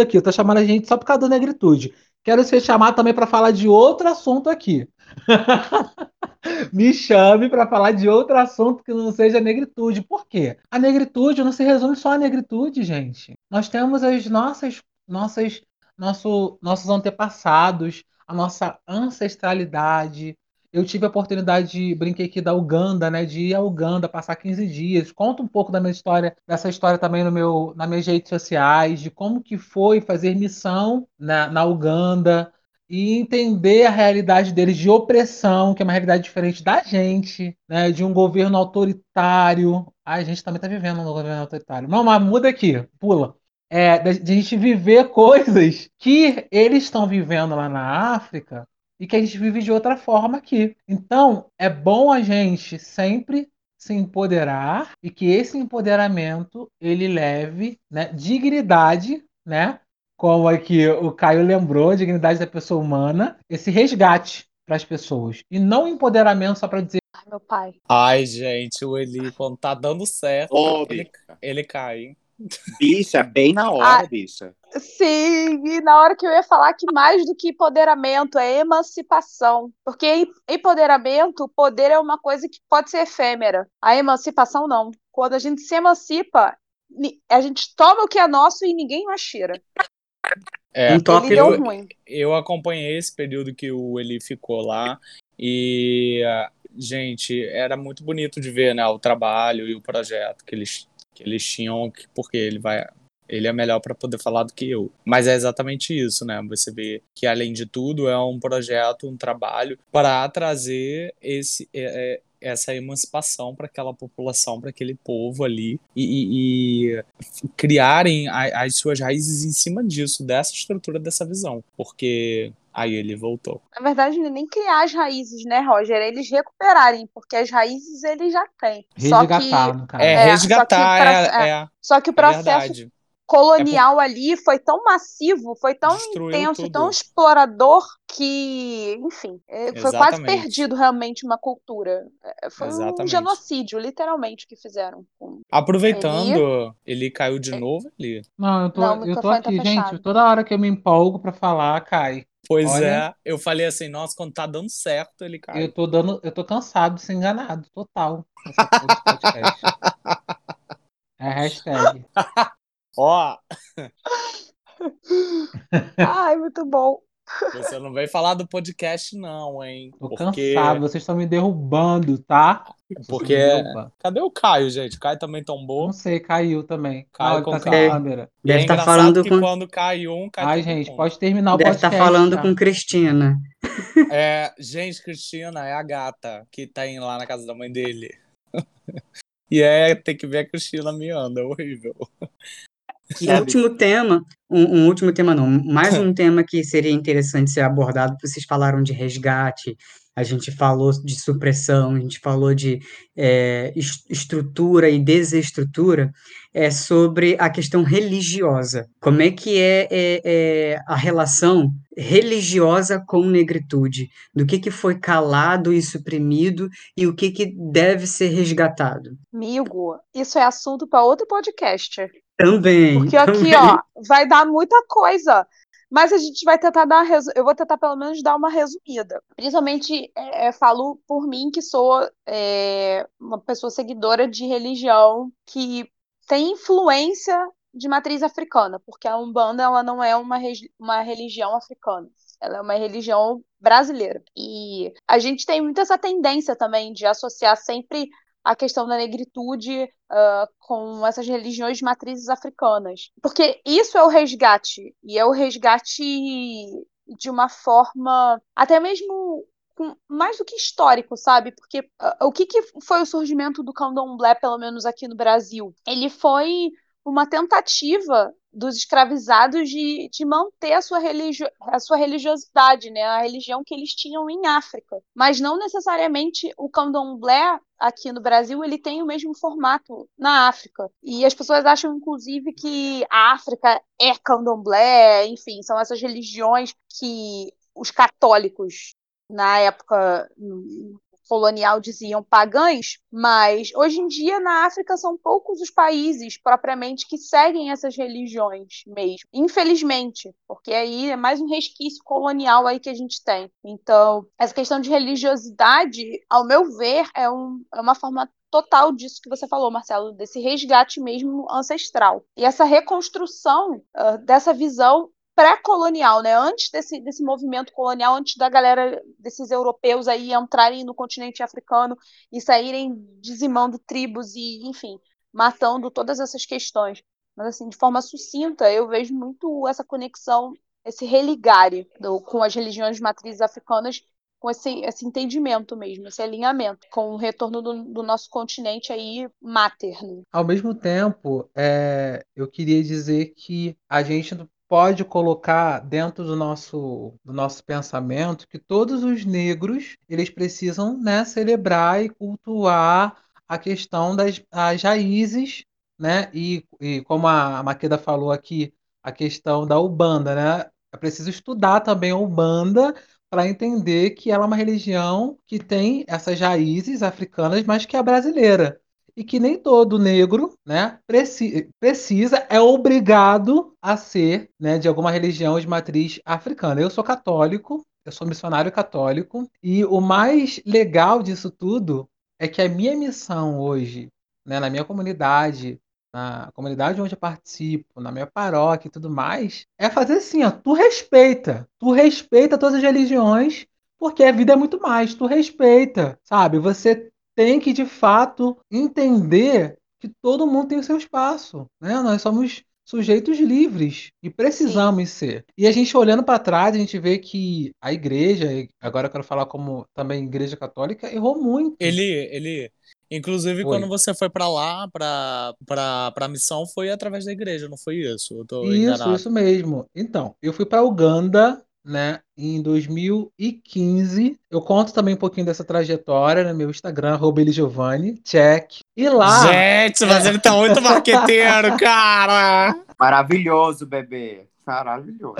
aqui, eu tô chamando a gente só por causa da negritude. quero ser chamado também para falar de outro assunto aqui. <laughs> Me chame para falar de outro assunto que não seja negritude. Por quê? A negritude não se resume só à negritude, gente. Nós temos as nossas, nossas, nosso, nossos antepassados, a nossa ancestralidade. Eu tive a oportunidade de brinquei aqui da Uganda, né? De ir à Uganda, passar 15 dias. Conta um pouco da minha história, dessa história também no meu, nas minhas redes sociais, de como que foi fazer missão na, na Uganda, e entender a realidade deles de opressão, que é uma realidade diferente da gente, né, de um governo autoritário. A gente também está vivendo um governo autoritário. Não, mas muda aqui, pula. É, de, de a gente viver <laughs> coisas que eles estão vivendo lá na África e que a gente vive de outra forma aqui. Então, é bom a gente sempre se empoderar e que esse empoderamento ele leve né, dignidade né, como aqui o Caio lembrou, a dignidade da pessoa humana, esse resgate para as pessoas. E não empoderamento só para dizer. Ai, meu pai. Ai, gente, o Eli, quando tá dando certo, Ô, ele, ele cai. hein? Bicha, bem na hora, Ah. bicha. Sim, e na hora que eu ia falar que mais do que empoderamento é emancipação. Porque em- empoderamento, o poder é uma coisa que pode ser efêmera. A emancipação não. Quando a gente se emancipa, a gente toma o que é nosso e ninguém mais tira. É, Um Ele deu eu, ruim. eu acompanhei esse período que o Eli ficou lá e, ah, gente, era muito bonito de ver, né, o trabalho e o projeto que eles, que eles tinham, que- porque ele vai, ele é melhor para poder falar do que eu. Mas é exatamente isso, né? Você vê que além de tudo é um projeto, um trabalho para trazer esse é, é, essa emancipação para aquela população, para aquele povo ali e, e- e criarem a- as suas raízes em cima disso, dessa estrutura, dessa visão. Porque aí ele voltou. Na verdade, é nem criar as raízes, né, Roger? É eles recuperarem, porque as raízes eles já têm. Só que, Resgatar, no caso. É, É, resgatar, só que o proce- é, é, só que o é processo verdade. colonial ali foi tão massivo, foi tão Destruiu intenso, tudo. tão explorador que, enfim, é, foi quase Exatamente. perdido realmente uma cultura. É, Foi um Exatamente. genocídio, literalmente, o que fizeram. Aproveitando, ele caiu de novo ali. Não, eu tô, Não, eu tô tá aqui, gente. fechado. Toda hora que eu me empolgo para falar, cai. Pois Olha. é, eu falei assim, nossa, quando tá dando certo, ele cai. Eu tô dando, eu tô cansado de ser enganado, total. podcast. <laughs> É a hashtag. Ó, <laughs> Ai, muito bom. você não vem falar do podcast não, hein? Tô Porque cansado, vocês estão me derrubando, tá? Porque- cadê o Caio, gente? O Caio também tombou. Não sei, caiu também. Ele com tá sem câmera. E Deve é estar falando que com quando cai um, cai Ai, gente, mundo. pode terminar o deve podcast. estar falando tá? com Cristina. É, gente, Cristina é a gata que tá indo lá na casa da mãe dele. <laughs> e é, tem que ver a Cristina miando, é horrível. E um último tema, um, um último tema não, mais um tema que seria interessante ser abordado, vocês falaram de resgate, a gente falou de supressão, a gente falou de é, es- estrutura e desestrutura, é sobre a questão religiosa. Como é que é, é, é a relação religiosa com negritude? Do que, que foi calado e suprimido e o que, que deve ser resgatado? Amigo, isso é assunto para outro podcast. Também, Porque aqui, também. ó, vai dar muita coisa. Mas a gente vai tentar dar uma resu... Eu vou tentar pelo menos dar uma resumida. Principalmente é, é, falo por mim que sou é, uma pessoa seguidora de religião que tem influência de matriz africana, porque a Umbanda ela não é uma, uma religião africana. Ela é uma religião brasileira. E a gente tem muito essa tendência também de associar sempre a questão da negritude ah, com essas religiões de matrizes africanas. Porque isso é o resgate, e é o resgate de uma forma até mesmo com- mais do que histórico, sabe? Porque ah, o que, que foi o surgimento do candomblé, pelo menos aqui no Brasil? Ele foi uma tentativa dos escravizados de, de manter a sua, religio, a sua religiosidade, né? A religião que eles tinham em África. Mas não necessariamente o candomblé aqui no Brasil ele tem o mesmo formato na África. E as pessoas acham, inclusive, que a África é candomblé, enfim, são essas religiões que os católicos, na época, colonial diziam pagãs, mas hoje em dia na África são poucos os países propriamente que seguem essas religiões mesmo, infelizmente, porque aí é mais um resquício colonial aí que a gente tem. Então, essa questão de religiosidade, ao meu ver, é, um, é uma forma total disso que você falou, Marcelo, desse resgate mesmo ancestral. E essa reconstrução uh, dessa visão pré-colonial, né? Antes desse, desse movimento colonial, antes da galera desses europeus aí entrarem no continente africano e saírem dizimando tribos e, enfim, matando todas essas questões. Mas assim, de forma sucinta, eu vejo muito essa conexão, esse religare do, com as religiões matrizes africanas com esse, esse entendimento mesmo, esse alinhamento com o retorno do, do nosso continente aí materno. Ao mesmo tempo, é, eu queria dizer que a gente pode colocar dentro do nosso, do nosso pensamento que todos os negros eles precisam né, celebrar e cultuar a questão das as raízes, né? E, e como a Maqueda falou aqui, a questão da Ubanda, né? É preciso estudar também a Ubanda para entender que ela é uma religião que tem essas raízes africanas, mas que é brasileira. E que nem todo negro né, preci precisa, é obrigado a ser né, de alguma religião de matriz africana. Eu sou católico, eu sou missionário católico, e o mais legal disso tudo é que a minha missão hoje, né, na minha comunidade, na comunidade onde eu participo, na minha paróquia e tudo mais, é fazer assim, ó, tu respeita, tu respeita todas as religiões, porque a vida é muito mais, tu respeita, sabe? Você tem que de fato entender que todo mundo tem o seu espaço, né? Nós somos sujeitos livres e precisamos Sim. ser. E a gente olhando para trás, a gente vê que a igreja, agora eu quero falar como também igreja católica, errou muito. Ele, ele Inclusive, foi. quando você foi para lá, para a missão, foi através da igreja, não foi isso? Eu tô isso, enganado. isso mesmo. Então, eu fui para Uganda, né, em 2015. Eu conto também um pouquinho dessa trajetória no meu Instagram, Giovanni, check. E lá. Gente, mas ele tá muito marqueteiro, <laughs> cara! Maravilhoso, bebê. Maravilhoso.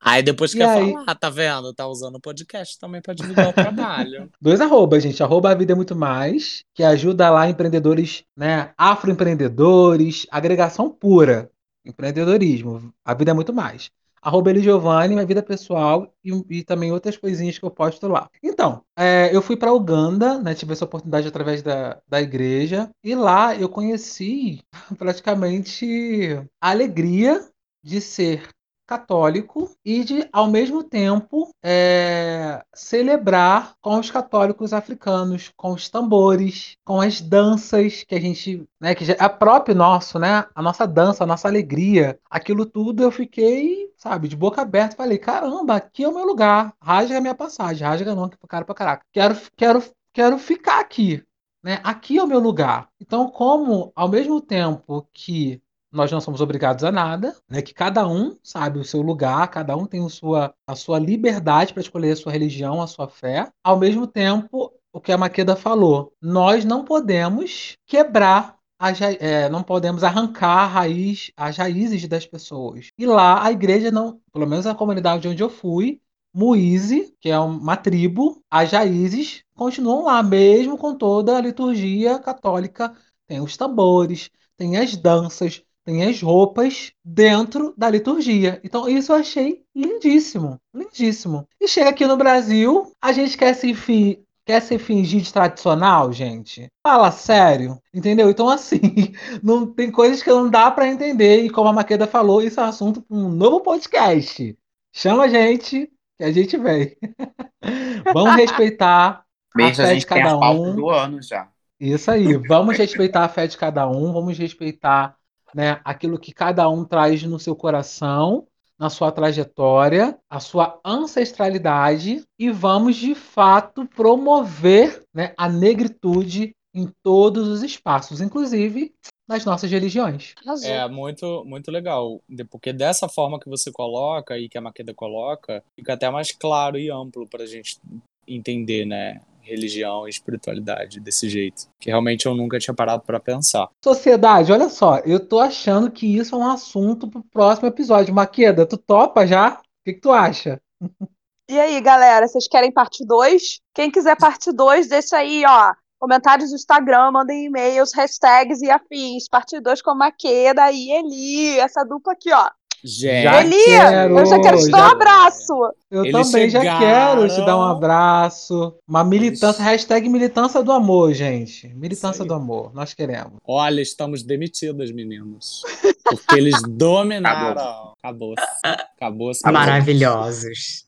Aí depois quer aí... falar, tá vendo? Tá usando o podcast também para divulgar o trabalho. <laughs> Dois arrobas, gente. Arroba a vida é muito mais, que ajuda lá empreendedores, né? Afroempreendedores, agregação pura. Empreendedorismo. A vida é muito mais. Arroba Eli Giovanni, minha vida pessoal e, e, também outras coisinhas que eu posto lá. Então, é, eu fui para Uganda, né? Tive essa oportunidade através da, da igreja. E lá eu conheci <laughs> praticamente a alegria de ser católico e de, ao mesmo tempo, é, celebrar com os católicos africanos, com os tambores, com as danças que a gente, né, que é próprio nosso, né, a nossa dança, a nossa alegria, aquilo tudo eu fiquei, sabe, de boca aberta, falei, caramba, aqui é o meu lugar, rasga a minha passagem, rasga não, que cara pra caraca, quero, quero, quero ficar aqui, né? Aqui é o meu lugar. Então, como ao mesmo tempo que nós não somos obrigados a nada, né? Que cada um sabe o seu lugar, cada um tem a sua, a sua liberdade para escolher a sua religião, a sua fé. Ao mesmo tempo, o que a Maqueda falou, nós não podemos quebrar as, é, não podemos arrancar a raiz, as raízes das pessoas. E lá a igreja não, pelo menos a comunidade onde eu fui, Muíze, que é uma tribo, as raízes continuam lá, mesmo com toda a liturgia católica. Tem os tambores, tem as danças, tem as roupas dentro da liturgia. Então, isso eu achei lindíssimo. Lindíssimo. E chega aqui no Brasil, a gente quer se, fi quer se fingir de tradicional, gente? Fala sério, entendeu? Então, assim, <laughs> não tem coisas que não dá para entender. E como a Maqueda falou, isso é assunto para um novo podcast. Chama a gente, que a gente vem. <laughs> Vamos respeitar a fé de cada um. Do ano já. Isso aí, vamos respeitar a fé de cada um, vamos respeitar né, aquilo que cada um traz no seu coração, na sua trajetória, a sua ancestralidade e vamos de fato promover né, a negritude em todos os espaços, inclusive nas nossas religiões. É muito, muito legal, porque dessa forma que você coloca e que a Maqueda coloca, fica até mais claro e amplo para a gente entender, né? Religião e espiritualidade desse jeito, que realmente eu nunca tinha parado para pensar. Sociedade, olha só, eu tô achando que isso é um assunto pro próximo episódio. Maqueda, tu topa já? O que, que tu acha? E aí, galera, vocês querem parte 2? Quem quiser parte 2, deixa aí, ó. Comentários do Instagram, mandem e-mails, hashtags e afins. Parte 2 com Maqueda e Eli. Essa dupla aqui, ó. Gente, Já Eli, quero, eu já quero te dar um já- abraço. Eu Eles também já chegaram. quero te dar um abraço. Uma militância, hashtag militância do amor, gente. Militância do amor, nós queremos. olha, estamos demitidas, meninos. Porque eles <laughs> dominaram. Acabou. Acabou. Maravilhosos.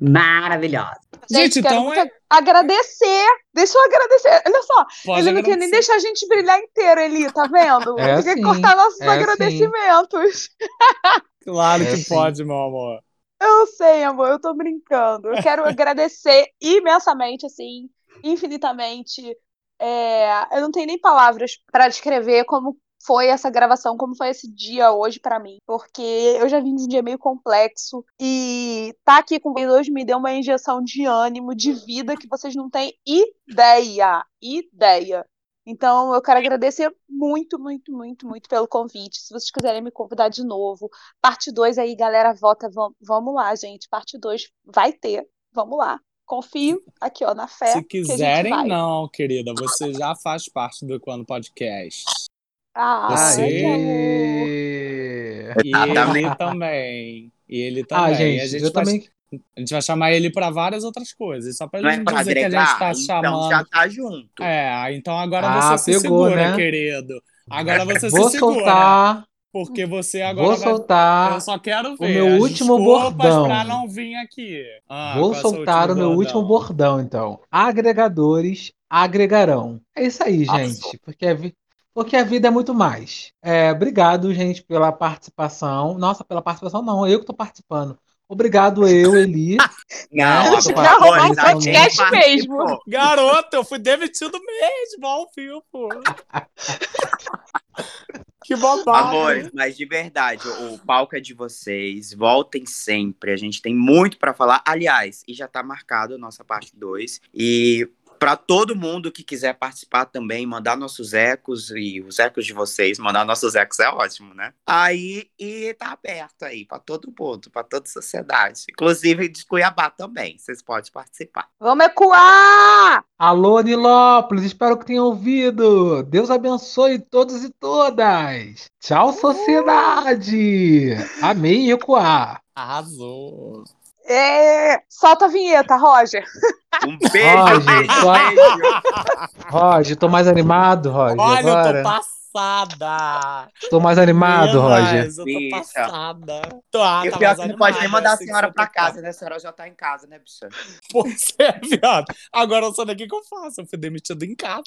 Maravilhosos. Gente, quero então é- agradecer. Deixa eu agradecer. Olha só, Pode ele não quer nem deixar a gente brilhar inteiro, Eli, tá vendo? É Tem que cortar nossos é assim. agradecimentos. <laughs> Claro É que assim. pode, meu amor. Eu sei, amor, eu tô brincando. Eu quero agradecer <laughs> imensamente, assim, infinitamente. É, eu não tenho nem palavras para descrever como foi essa gravação, como foi esse dia hoje pra mim, porque eu já vim de um dia meio complexo e tá aqui com vocês hoje me deu uma injeção de ânimo, de vida que vocês não têm ideia, ideia. Então, eu quero agradecer muito, muito, muito, muito pelo convite. Se vocês quiserem me convidar de novo, parte 2 aí, galera, vota. vam- Vamos lá, gente. Parte 2 vai ter. Vamos lá. Confio aqui, ó, na fé. Se que quiserem, vai. não, querida. Você já faz parte do Equano Podcast. Ah, Você-! E ele também. E ele também. Ah, a, gente, gente eu vai, também. a gente vai chamar ele pra várias outras coisas. Só pra Não ele é não pra dizer que a gente tá então chamando. já tá junto. É, então agora Ah, você se pegou, segura, né? querido. Agora você Vou se segura. soltar, Porque você agora vou vai. soltar, Eu só quero ver. meu as último bordão. pra não vir aqui. Ah, vou é o soltar o meu último bordão, então. Agregadores agregarão. É isso aí, Nossa. gente. Porque a, vi- porque a vida é muito mais. É, obrigado, gente, pela participação. Nossa, pela participação não, eu que tô participando. Obrigado, eu, Eli. <laughs> Não, arrumar um a gente podcast mesmo. Garoto, eu fui demitido mesmo ao vivo. <laughs> que bobagem. Amores, mas de verdade, o palco é de vocês. Voltem sempre. A gente tem muito pra falar. Aliás, e já tá marcado a nossa parte 2. E pra todo mundo que quiser participar também, mandar nossos ecos e os ecos de vocês, mandar nossos ecos é ótimo, né? Aí e tá aberto aí pra todo mundo, pra toda a sociedade. Inclusive de Cuiabá também. Vocês podem participar. Vamos ecoar! Alô, Nilópolis, espero que tenham ouvido. Deus abençoe todos e todas. Tchau, sociedade. Amei ecoar. Arrasou. É, Solta a vinheta, Roger. Um beijo, Roger, <laughs> beijo. Roger, tô mais animado, Roger. Olha, eu agora. tô passada. Tô mais animado, Roger. Demais, Eu tô Bicha. passada. Tô, ah, E o tá pior é que não pode nem mandar a assim senhora pra casa, né? A senhora já tá em casa, né, bicha? Pois é, viado. Agora eu sou daqui que eu faço. Eu fui demitido em casa.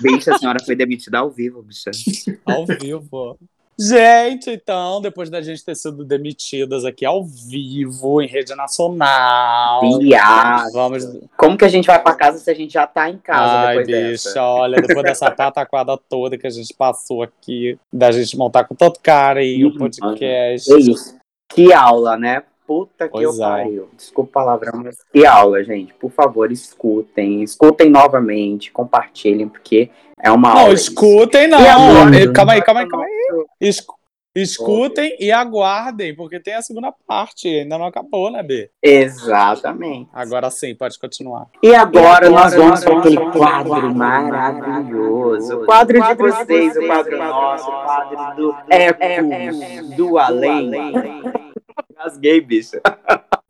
Bicha, a senhora foi demitida ao vivo, bicha. Ao vivo. Gente, então, depois da gente ter sido demitidas aqui ao vivo, em rede nacional. Viado. Vamos. Como que a gente vai pra casa se a gente já tá em casa Ai, depois bicha, dessa? olha, depois dessa <laughs> pataquada toda que a gente passou aqui, da gente montar com todo carinho o podcast. É isso. Que aula, né? Puta que Pois eu é. pariu. Desculpa o palavrão, mas que aula, gente. Por favor, escutem. Escutem novamente, compartilhem, porque é uma Não, aula. escutem, não. E agora? Eh, Calma aí, calma aí, calma aí. Escu- escutem e aguardem, porque tem a segunda parte. Ainda não acabou, né, B? Exatamente. Agora sim, pode continuar. E agora, E nós agora vamos para nós aquele quadro aquele maravilhoso. O quadro de vocês, o quadro nosso, o quadro do Ecos do Além. Rasguei, bicho. <laughs>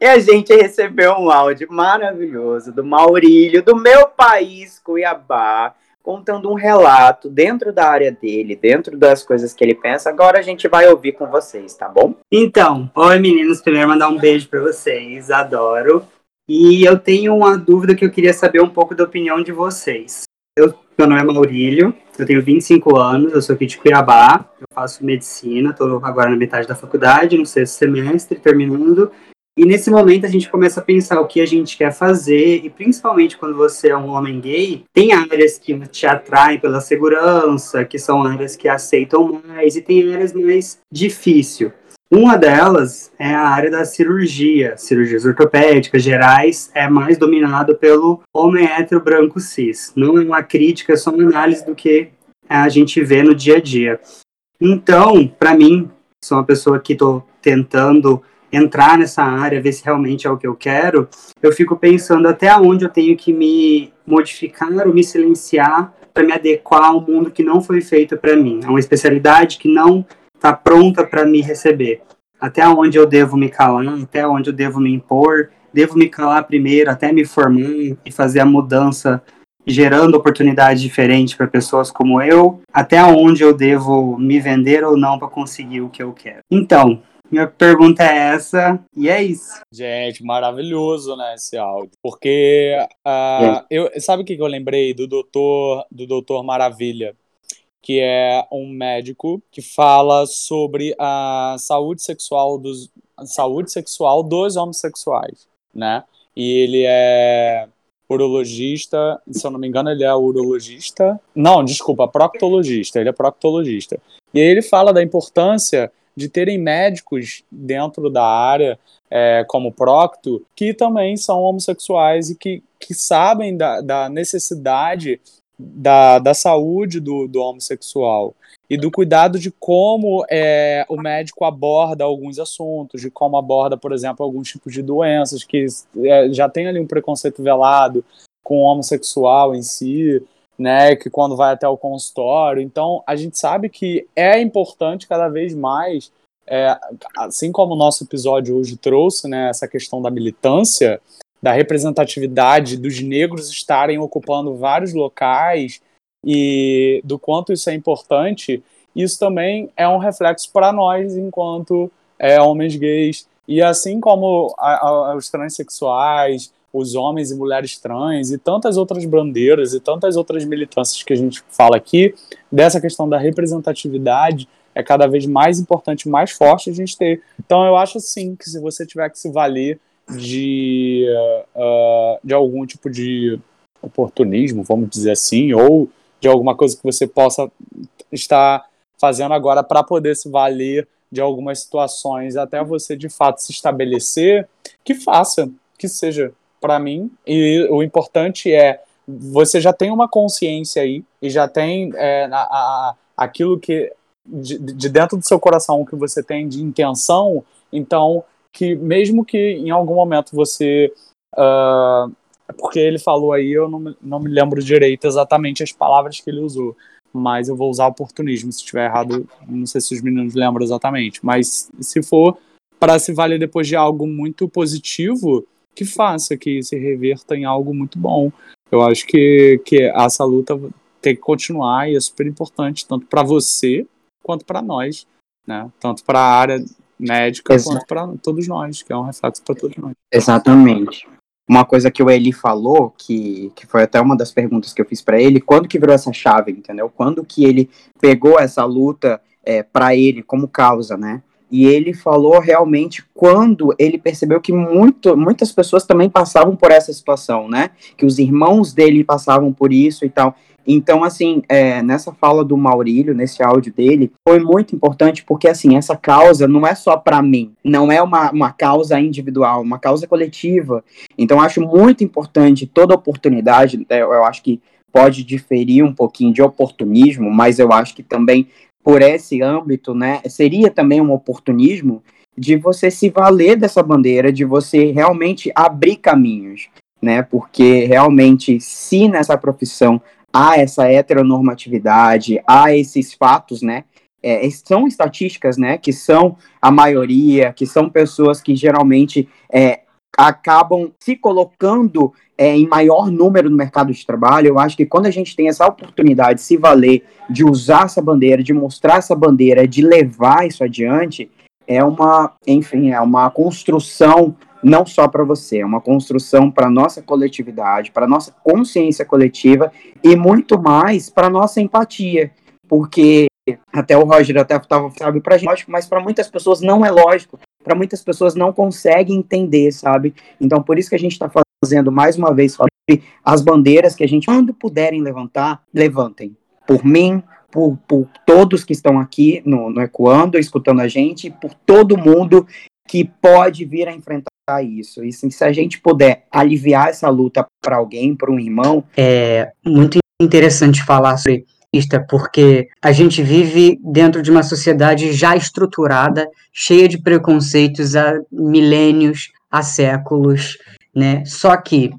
E a gente recebeu um áudio maravilhoso do Maurílio, do meu país, Cuiabá, contando um relato dentro da área dele, dentro das coisas que ele pensa. Agora a gente vai ouvir com vocês, tá bom? Então, oi meninos, primeiro mandar um beijo pra vocês, adoro. E eu tenho uma dúvida que eu queria saber um pouco da opinião de vocês. Eu, meu nome é Maurílio, eu tenho 25 anos, eu sou aqui de Cuiabá, eu faço medicina, estou agora na metade da faculdade, no sexto semestre, terminando. E nesse momento a gente começa a pensar o que a gente quer fazer, e principalmente quando você é um homem gay, tem áreas que te atraem pela segurança, que são áreas que aceitam mais, e tem áreas mais difíceis. Uma delas é a área da cirurgia, cirurgias ortopédicas gerais, é mais dominado pelo homem hétero branco cis. Não é uma crítica, é só uma análise do que a gente vê no dia a dia. Então, para mim, sou uma pessoa que estou tentando entrar nessa área, ver se realmente é o que eu quero, eu fico pensando até onde eu tenho que me modificar ou me silenciar para me adequar ao mundo que não foi feito para mim, a uma especialidade que não está pronta para me receber. Até onde eu devo me calar, até onde eu devo me impor, devo me calar primeiro até me formar e fazer a mudança gerando oportunidades diferentes para pessoas como eu, até onde eu devo me vender ou não para conseguir o que eu quero. Então, minha pergunta é essa, e é isso. Gente, maravilhoso, né, esse áudio. Porque, uh, eu, sabe o que eu lembrei do doutor, do doutor Maravilha? Que é um médico que fala sobre a saúde sexual dos, saúde sexual dos homossexuais, né? E ele é urologista, se eu não me engano, ele é urologista. Não, desculpa, proctologista, ele é proctologista. E aí ele fala da importância de terem médicos dentro da área, é, como procto, que também são homossexuais e que, que sabem da, da necessidade da, da saúde do, do homossexual e do cuidado de como é, o médico aborda alguns assuntos, de como aborda, por exemplo, alguns tipos de doenças que é, já tem ali um preconceito velado com o homossexual em si, né, que quando vai até o consultório. Então, a gente sabe que é importante cada vez mais, é, assim como o nosso episódio hoje trouxe, né, essa questão da militância, da representatividade dos negros estarem ocupando vários locais e do quanto isso é importante, isso também é um reflexo para nós enquanto é, homens gays. E assim como a, a, os transexuais, os homens e mulheres trans e tantas outras bandeiras e tantas outras militâncias que a gente fala aqui, dessa questão da representatividade é cada vez mais importante, mais forte a gente ter. Então eu acho sim que se você tiver que se valer de, uh, de algum tipo de oportunismo, vamos dizer assim, ou de alguma coisa que você possa estar fazendo agora para poder se valer de algumas situações até você de fato se estabelecer, que faça, que seja para mim. E o importante é você já tem uma consciência aí e já tem é, a, a, aquilo que de, de, dentro do seu coração que você tem de intenção, então que mesmo que em algum momento você uh, porque ele falou aí, eu não, não me lembro direito exatamente as palavras que ele usou, mas eu vou usar oportunismo. Se estiver errado, não sei se os meninos lembram exatamente, mas se for para se valer depois de algo muito positivo, que faça, que se reverta em algo muito bom. Eu acho que, que essa luta tem que continuar e é super importante, tanto para você quanto para nós, né? Tanto para a área médica quanto para todos nós, que é um reflexo para todos nós. Exatamente. Uma coisa que o Eli falou, que, que foi até uma das perguntas que eu fiz para ele, quando que virou essa chave, entendeu? Quando que ele pegou essa luta é, para ele como causa, né? E ele falou realmente quando ele percebeu que muito, muitas pessoas também passavam por essa situação, né? Que os irmãos dele passavam por isso e tal. Então, assim, é, nessa fala do Maurílio, nesse áudio dele, foi muito importante porque, assim, essa causa não é só para mim, não é uma, uma causa individual, uma causa coletiva. Então, acho muito importante toda oportunidade, é, eu acho que pode diferir um pouquinho de oportunismo, mas eu acho que também por esse âmbito, né, seria também um oportunismo de você se valer dessa bandeira, de você realmente abrir caminhos, né? Porque realmente, se nessa profissão há essa heteronormatividade, há esses fatos, né? É, são estatísticas, né? Que são a maioria, que são pessoas que geralmente é, acabam se colocando é, em maior número no mercado de trabalho. Eu acho que quando a gente tem essa oportunidade de se valer, de usar essa bandeira, de mostrar essa bandeira, de levar isso adiante, é uma, enfim, é uma construção não só para você, é uma construção para nossa coletividade, para nossa consciência coletiva e muito mais para nossa empatia, porque até o Roger até estava sabe para gente, mas para muitas pessoas não é lógico, para muitas pessoas não conseguem entender, sabe? Então por isso que a gente está fazendo mais uma vez sobre as bandeiras que a gente quando puderem levantar, levantem. Por mim, por, por, todos que estão aqui no, no Ecoando, escutando a gente, por todo mundo que pode vir a enfrentar isso. E se a gente puder aliviar essa luta para alguém, para um irmão. É muito interessante falar sobre porque a gente vive dentro de uma sociedade já estruturada, cheia de preconceitos há milênios, há séculos, né? Só que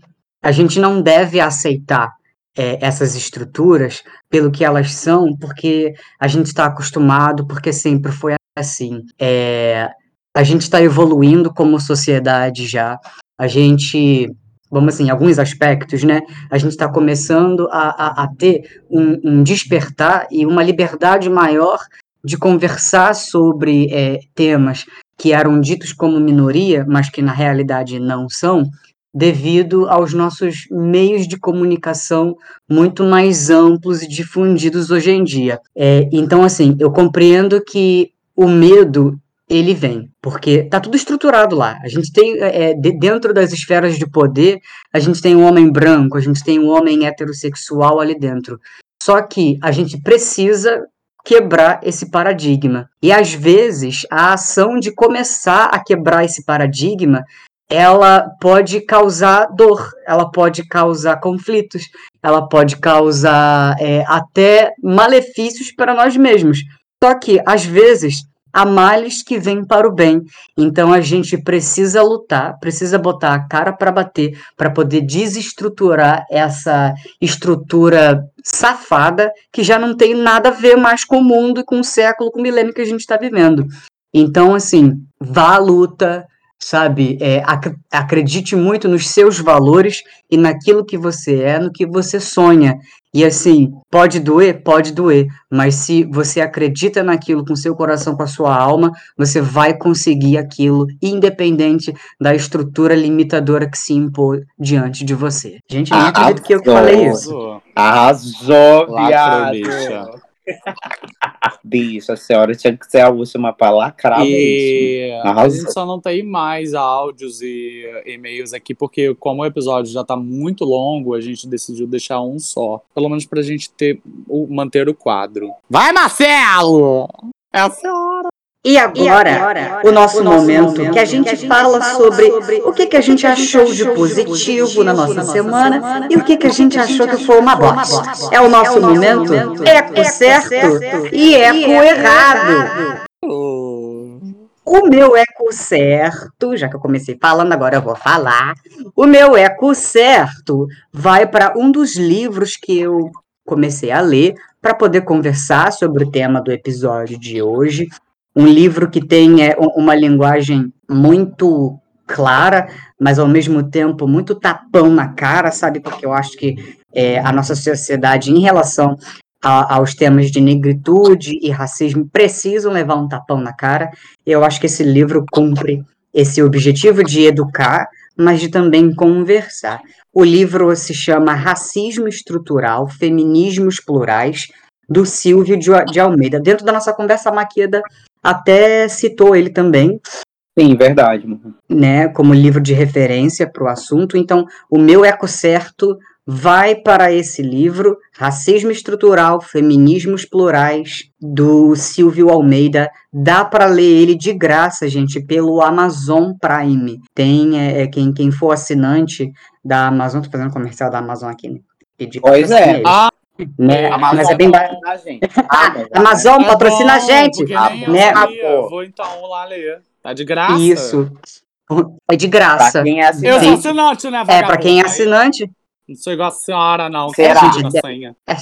a gente não deve aceitar é, essas estruturas pelo que elas são, porque a gente está acostumado, porque sempre foi assim. É, a gente está evoluindo como sociedade já. A gente vamos assim, alguns aspectos, né, a gente está começando a, a, a ter um, um, despertar e uma liberdade maior de conversar sobre é, temas que eram ditos como minoria, mas que na realidade não são, devido aos nossos meios de comunicação muito mais amplos e difundidos hoje em dia. É, então, assim, eu compreendo que o medo ele vem, porque tá tudo estruturado lá. A gente tem, é, de, dentro das esferas de poder, a gente tem um homem branco, a gente tem um homem heterossexual ali dentro. Só que a gente precisa quebrar esse paradigma. E às vezes a ação de começar a quebrar esse paradigma, ela pode causar dor, ela pode causar conflitos, ela pode causar é, até malefícios para nós mesmos. Só que às vezes há males que vêm para o bem. Então a gente precisa lutar, precisa botar a cara para bater, para poder desestruturar essa estrutura safada que já não tem nada a ver mais com o mundo, com o século, com o milênio que a gente está vivendo. Então, assim, vá à luta, sabe? É, ac acredite muito nos seus valores e naquilo que você é, no que você sonha. E assim, pode doer? Pode doer. Mas se você acredita naquilo com seu coração, com a sua alma, você vai conseguir aquilo, independente da estrutura limitadora que se impõe diante de você. Gente, nem acredito que eu que falei isso. Arrasou, viado. Bicha. Bicho, a senhora tinha que ser a última pra lacrar E mesmo. a gente só não tem mais áudios e e-mails aqui, porque como o episódio já tá muito longo, a gente decidiu deixar um só. Pelo menos pra gente ter, o- manter o quadro. Vai, Marcelo! É a senhora! E agora, o nosso, momento, que a gente fala sobre, o que, que a gente achou de positivo na nossa semana e o que, que a gente achou que foi uma bosta. É o nosso momento eco certo e eco errado. O meu eco certo, já que eu comecei falando, agora eu vou falar. O meu eco certo vai para um dos livros que eu comecei a ler para poder conversar sobre o tema do episódio de hoje. Um livro que tem é, um- uma linguagem muito clara, mas ao mesmo tempo muito tapão na cara, sabe? Porque eu acho que é, a nossa sociedade, em relação a- aos temas de negritude e racismo, precisam levar um tapão na cara. Eu acho que esse livro cumpre esse objetivo de educar, mas de também conversar. O livro se chama Racismo Estrutural, Feminismos Plurais, do Silvio de, de Almeida. Dentro da nossa conversa, Maqueda até citou ele também, Sim, verdade. né, como livro de referência para o assunto. Então, o meu eco certo vai para esse livro, Racismo Estrutural, Feminismos Plurais, do Silvio Almeida. Dá para ler ele de graça, gente, pelo Amazon Prime. Tem é, é, quem, quem for assinante da Amazon, tô fazendo comercial da Amazon aqui, né? Pois é. Ah, né? Amazon Mas é bem ba- patrocina a gente. <laughs> Ah, Amazon é patrocina a gente. Ah, nem eu né? Pô. Vou então lá ler. Tá de graça? Isso. É de Pra graça. quem é Eu sou assinante. assinante, né, É, para vagabundo? quem é assinante, Não sou igual a senhora, não. Será? Que pede a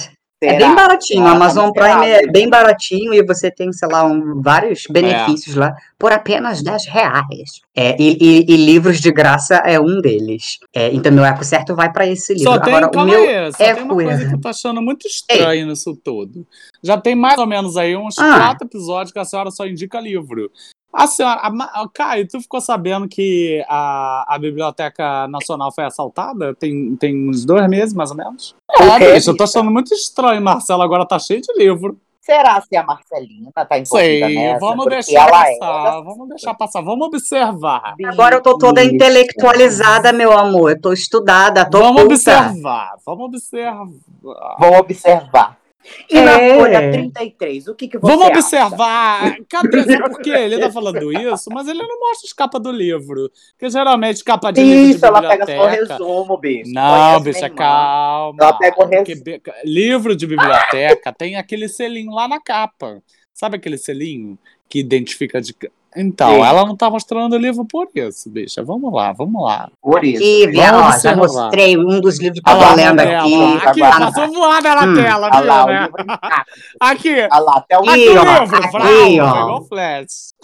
é bem baratinho. O Ah, Amazon tá Prime é bem baratinho e você tem, sei lá, um- vários benefícios lá por apenas 10 reais. É, e, e- e livros de graça é um deles. É, então, meu eco certo vai para esse livro. Só tem, Agora, o meu aí, só tem uma eco coisa que eu tô achando muito estranho nisso tudo. Já tem mais ou menos aí uns Ah. quatro episódios que a senhora só indica livro. A senhora, a, a- Caio, tu ficou sabendo que a, a Biblioteca Nacional foi assaltada? Tem, tem uns dois meses, mais ou menos? É, bicho, bicha. eu tô achando muito estranho. Marcelo agora tá cheio de livro. Será se a Marcelina tá envolvida Sei, nessa? vamos Porque deixar ela é passar, vamos deixar passar, vamos observar. Agora eu tô toda Isso. intelectualizada, meu amor. Eu tô estudada, tô Vamos culta. observar, vamos observar. Vou observar. E na É. folha 33, o que, que você Vamos acha? observar. Cadê? Por quê? Ele tá <laughs> falando isso, mas ele não mostra as capas do livro. Porque geralmente capa de livro de Isso, ela pega biblioteca. só resumo, bicho. Não, bicha, irmã. calma. Ela pega o Porque resumo. livro de biblioteca tem aquele selinho lá na capa. Sabe aquele selinho que identifica de. Então, Sim. ela não tá mostrando o livro por isso, bicha. Vamos lá, vamos lá. Por isso. Aqui, ó, já mostrei um dos livros que eu tô lendo aqui. ver, Aqui, agora- passou voada na Hum, tela, viu, lá, né? livro. Aqui, Olha lá, até o aqui Aqui, o ó, livro, aqui, ó. pegou flash.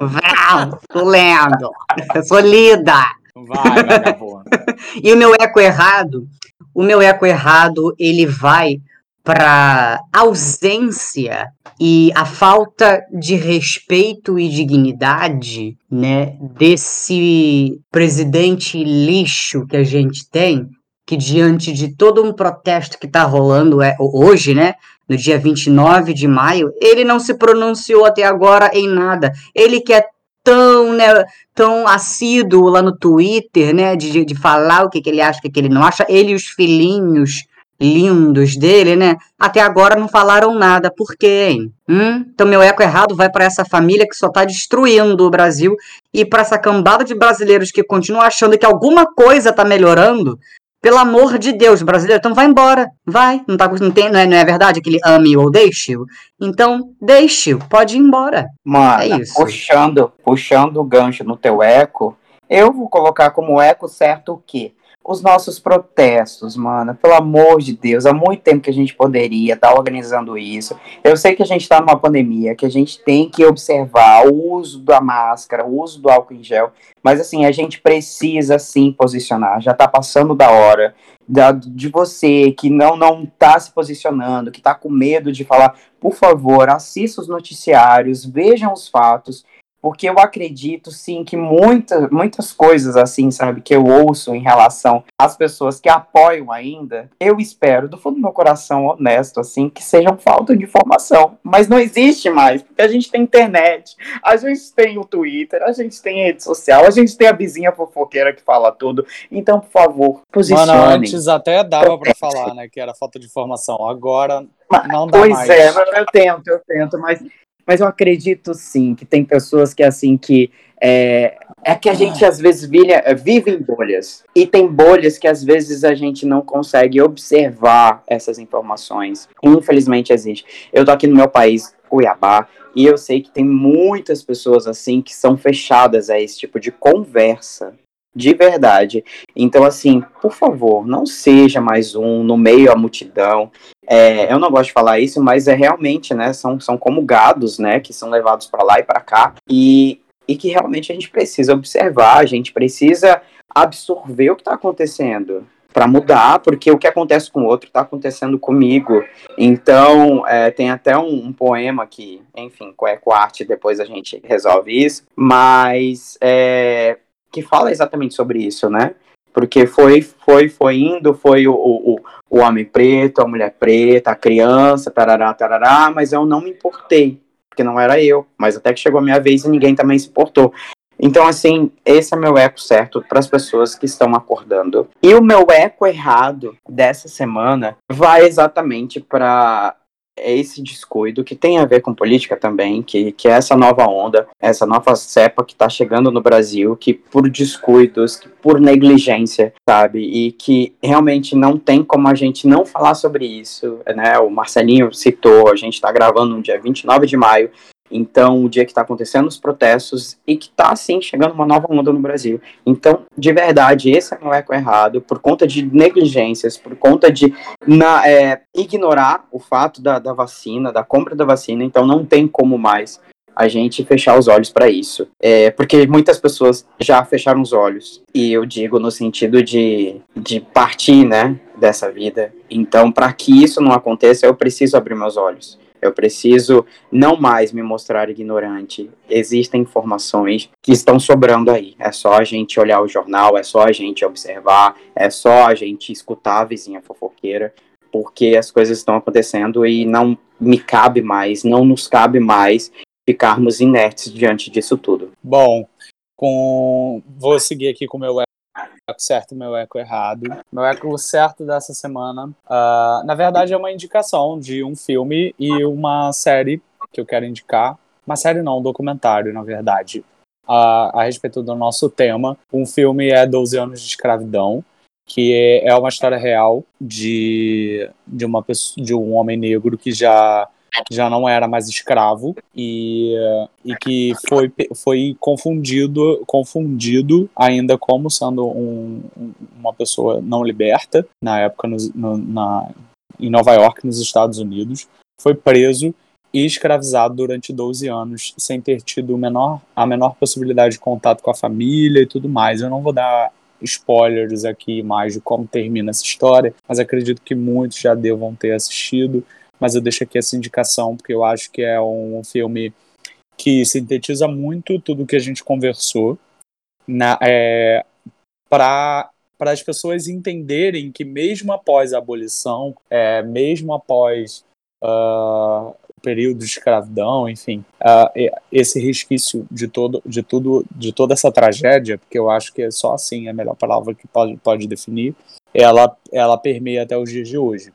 Vrau, tô lendo. Eu sou lida. Vai, vagabundo. <laughs> E o meu eco errado, o meu eco errado, ele vai para ausência e a falta de respeito e dignidade, né, desse presidente lixo que a gente tem, que diante de todo um protesto que está rolando é, hoje, né, no dia 29 de maio, ele não se pronunciou até agora em nada. Ele que é tão, né, tão assíduo lá no Twitter, né, de, de falar o que, que ele acha, o que, que ele não acha, ele e os filhinhos lindos dele, né, até agora não falaram nada. Por quê, hein? Hum? Então meu eco errado vai para essa família que só tá destruindo o Brasil e para essa cambada de brasileiros que continuam achando que alguma coisa tá melhorando. Pelo amor de Deus, brasileiro, então vai embora, vai. Não, tá, não, tem, não, é, não é verdade aquele ame ou deixe-o? Então, deixe-o, pode ir embora. Mano, É puxando, puxando o gancho no teu eco, eu vou colocar como eco certo o quê? Os nossos protestos, mano. Pelo amor de Deus, há muito tempo que a gente poderia estar organizando isso. Eu sei que a gente está numa pandemia, que a gente tem que observar o uso da máscara, o uso do álcool em gel, mas assim, a gente precisa sim posicionar. Já tá passando da hora da- de você que não não tá se posicionando, que tá com medo de falar, por favor, assista os noticiários, vejam os fatos, porque eu acredito sim que muita, muitas coisas assim, sabe, que eu ouço em relação às pessoas que apoiam ainda, eu espero do fundo do meu coração honesto assim que sejam falta de informação, mas não existe mais, porque a gente tem internet, a gente tem o Twitter, a gente tem rede social, a gente tem a vizinha fofoqueira que fala tudo. Então, por favor, posicionem. Mano, antes até dava pra falar, né, que era falta de informação. Agora não dá Pois mais. é, mas eu tento, eu tento, mas, mas eu acredito sim que tem pessoas que assim que é, é que a gente às vezes vilha- vive em bolhas e tem bolhas que às vezes a gente não consegue observar essas informações. Infelizmente existe. Eu tô aqui no meu país, Cuiabá, e eu sei que tem muitas pessoas assim que são fechadas a esse tipo de conversa. De verdade. Então, assim, por favor, não seja mais um no meio à multidão. É, eu não gosto de falar isso, mas é realmente, né? São, são como gados, né? Que são levados para lá e para cá. E, e que realmente a gente precisa observar, a gente precisa absorver o que está acontecendo para mudar, porque o que acontece com o outro está acontecendo comigo. Então, é, tem até um, um poema que, enfim, com Eco Arte, depois a gente resolve isso, mas é, que fala exatamente sobre isso, né? Porque foi, foi, foi indo, foi o, o, o homem preto, a mulher preta, a criança, tarará, tarará, mas eu não me importei, porque não era eu. Mas até que chegou a minha vez e ninguém também se importou. Então, assim, esse é meu eco certo para as pessoas que estão acordando. E o meu eco errado dessa semana vai exatamente para esse descuido que tem a ver com política também, que, que é essa nova onda, essa nova cepa que está chegando no Brasil, que por descuidos, que por negligência, sabe? E que realmente não tem como a gente não falar sobre isso, né? O Marcelinho citou, a gente está gravando no dia 29 de maio, então, o dia que está acontecendo os protestos e que está, assim, chegando uma nova onda no Brasil. Então, de verdade, esse é o eco errado, por conta de negligências, por conta de na, é, ignorar o fato da, da vacina, da compra da vacina. Então, não tem como mais a gente fechar os olhos para isso. É, porque muitas pessoas já fecharam os olhos. E eu digo no sentido de, de partir, né, dessa vida. Então, para que isso não aconteça, eu preciso abrir meus olhos. Eu preciso não mais me mostrar ignorante. Existem informações que estão sobrando aí. É só a gente olhar o jornal, é só a gente observar, é só a gente escutar a vizinha fofoqueira, porque as coisas estão acontecendo e não me cabe mais, não nos cabe mais ficarmos inertes diante disso tudo. Bom, com... vou seguir aqui com o meu eco eco certo e meu eco errado. Meu eco certo dessa semana, uh, na verdade, é uma indicação de um filme e uma série que eu quero indicar. Uma série não, um documentário, na verdade, a, a respeito do nosso tema. Um filme é 12 anos de escravidão, que é, é uma história real de, de, uma pessoa, de um homem negro que já já não era mais escravo e, e que foi, foi confundido confundido ainda como sendo um, uma pessoa não liberta na época no, no, na, em Nova York nos Estados Unidos foi preso e escravizado durante 12 anos, sem ter tido menor, a menor possibilidade de contato com a família e tudo mais. Eu não vou dar spoilers aqui mais de como termina essa história, mas acredito que muitos já devam ter assistido. Mas eu deixo aqui essa indicação porque eu acho que é um filme que sintetiza muito tudo que a gente conversou é, para para as pessoas entenderem que mesmo após a abolição, é, mesmo após uh, período de escravidão, enfim, uh, esse resquício de todo, de tudo, de toda essa tragédia, porque eu acho que é só assim a melhor palavra que pode, pode definir, ela, ela permeia até os dias de hoje.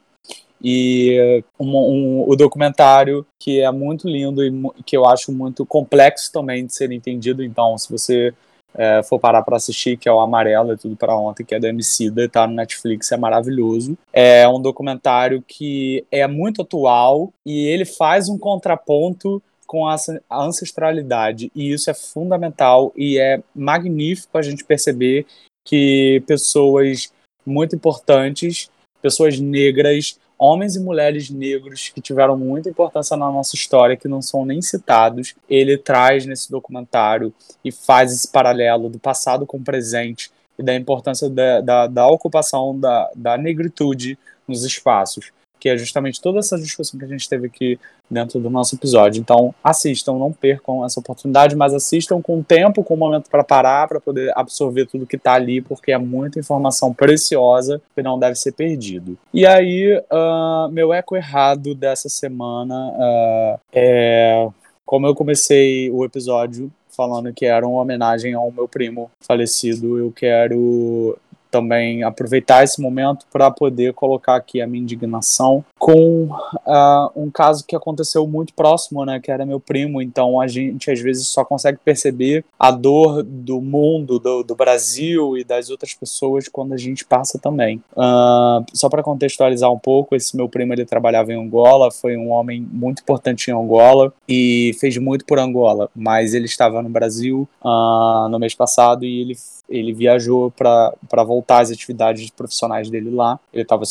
E um, um, o documentário que é muito lindo e que eu acho muito complexo também de ser entendido. Então, se você é, for parar para assistir, que é o Amarelo, é tudo para ontem, que é da Emicida, tá no Netflix, é maravilhoso. É um documentário que é muito atual e ele faz um contraponto com a ancestralidade e isso é fundamental e é magnífico a gente perceber que pessoas muito importantes, pessoas negras, homens e mulheres negros que tiveram muita importância na nossa história, que não são nem citados, ele traz nesse documentário e faz esse paralelo do passado com o presente e da importância da, da, da ocupação da, da negritude nos espaços que é justamente toda essa discussão que a gente teve aqui dentro do nosso episódio. Então, assistam, não percam essa oportunidade, mas assistam com tempo, com um momento para parar, para poder absorver tudo que está ali, porque é muita informação preciosa que não deve ser perdido. E aí, uh, meu eco errado dessa semana uh, é. Como eu comecei o episódio falando que era uma homenagem ao meu primo falecido, eu quero também aproveitar esse momento para poder colocar aqui a minha indignação com uh, um caso que aconteceu muito próximo, né, que era meu primo. Então a gente às vezes só consegue perceber a dor do mundo, do, do Brasil e das outras pessoas quando a gente passa também. Uh, só para contextualizar um pouco, esse meu primo ele trabalhava em Angola, foi um homem muito importante em Angola e fez muito por Angola, mas ele estava no Brasil uh, no mês passado e ele ele viajou para voltar às atividades profissionais dele lá. Ele, tava,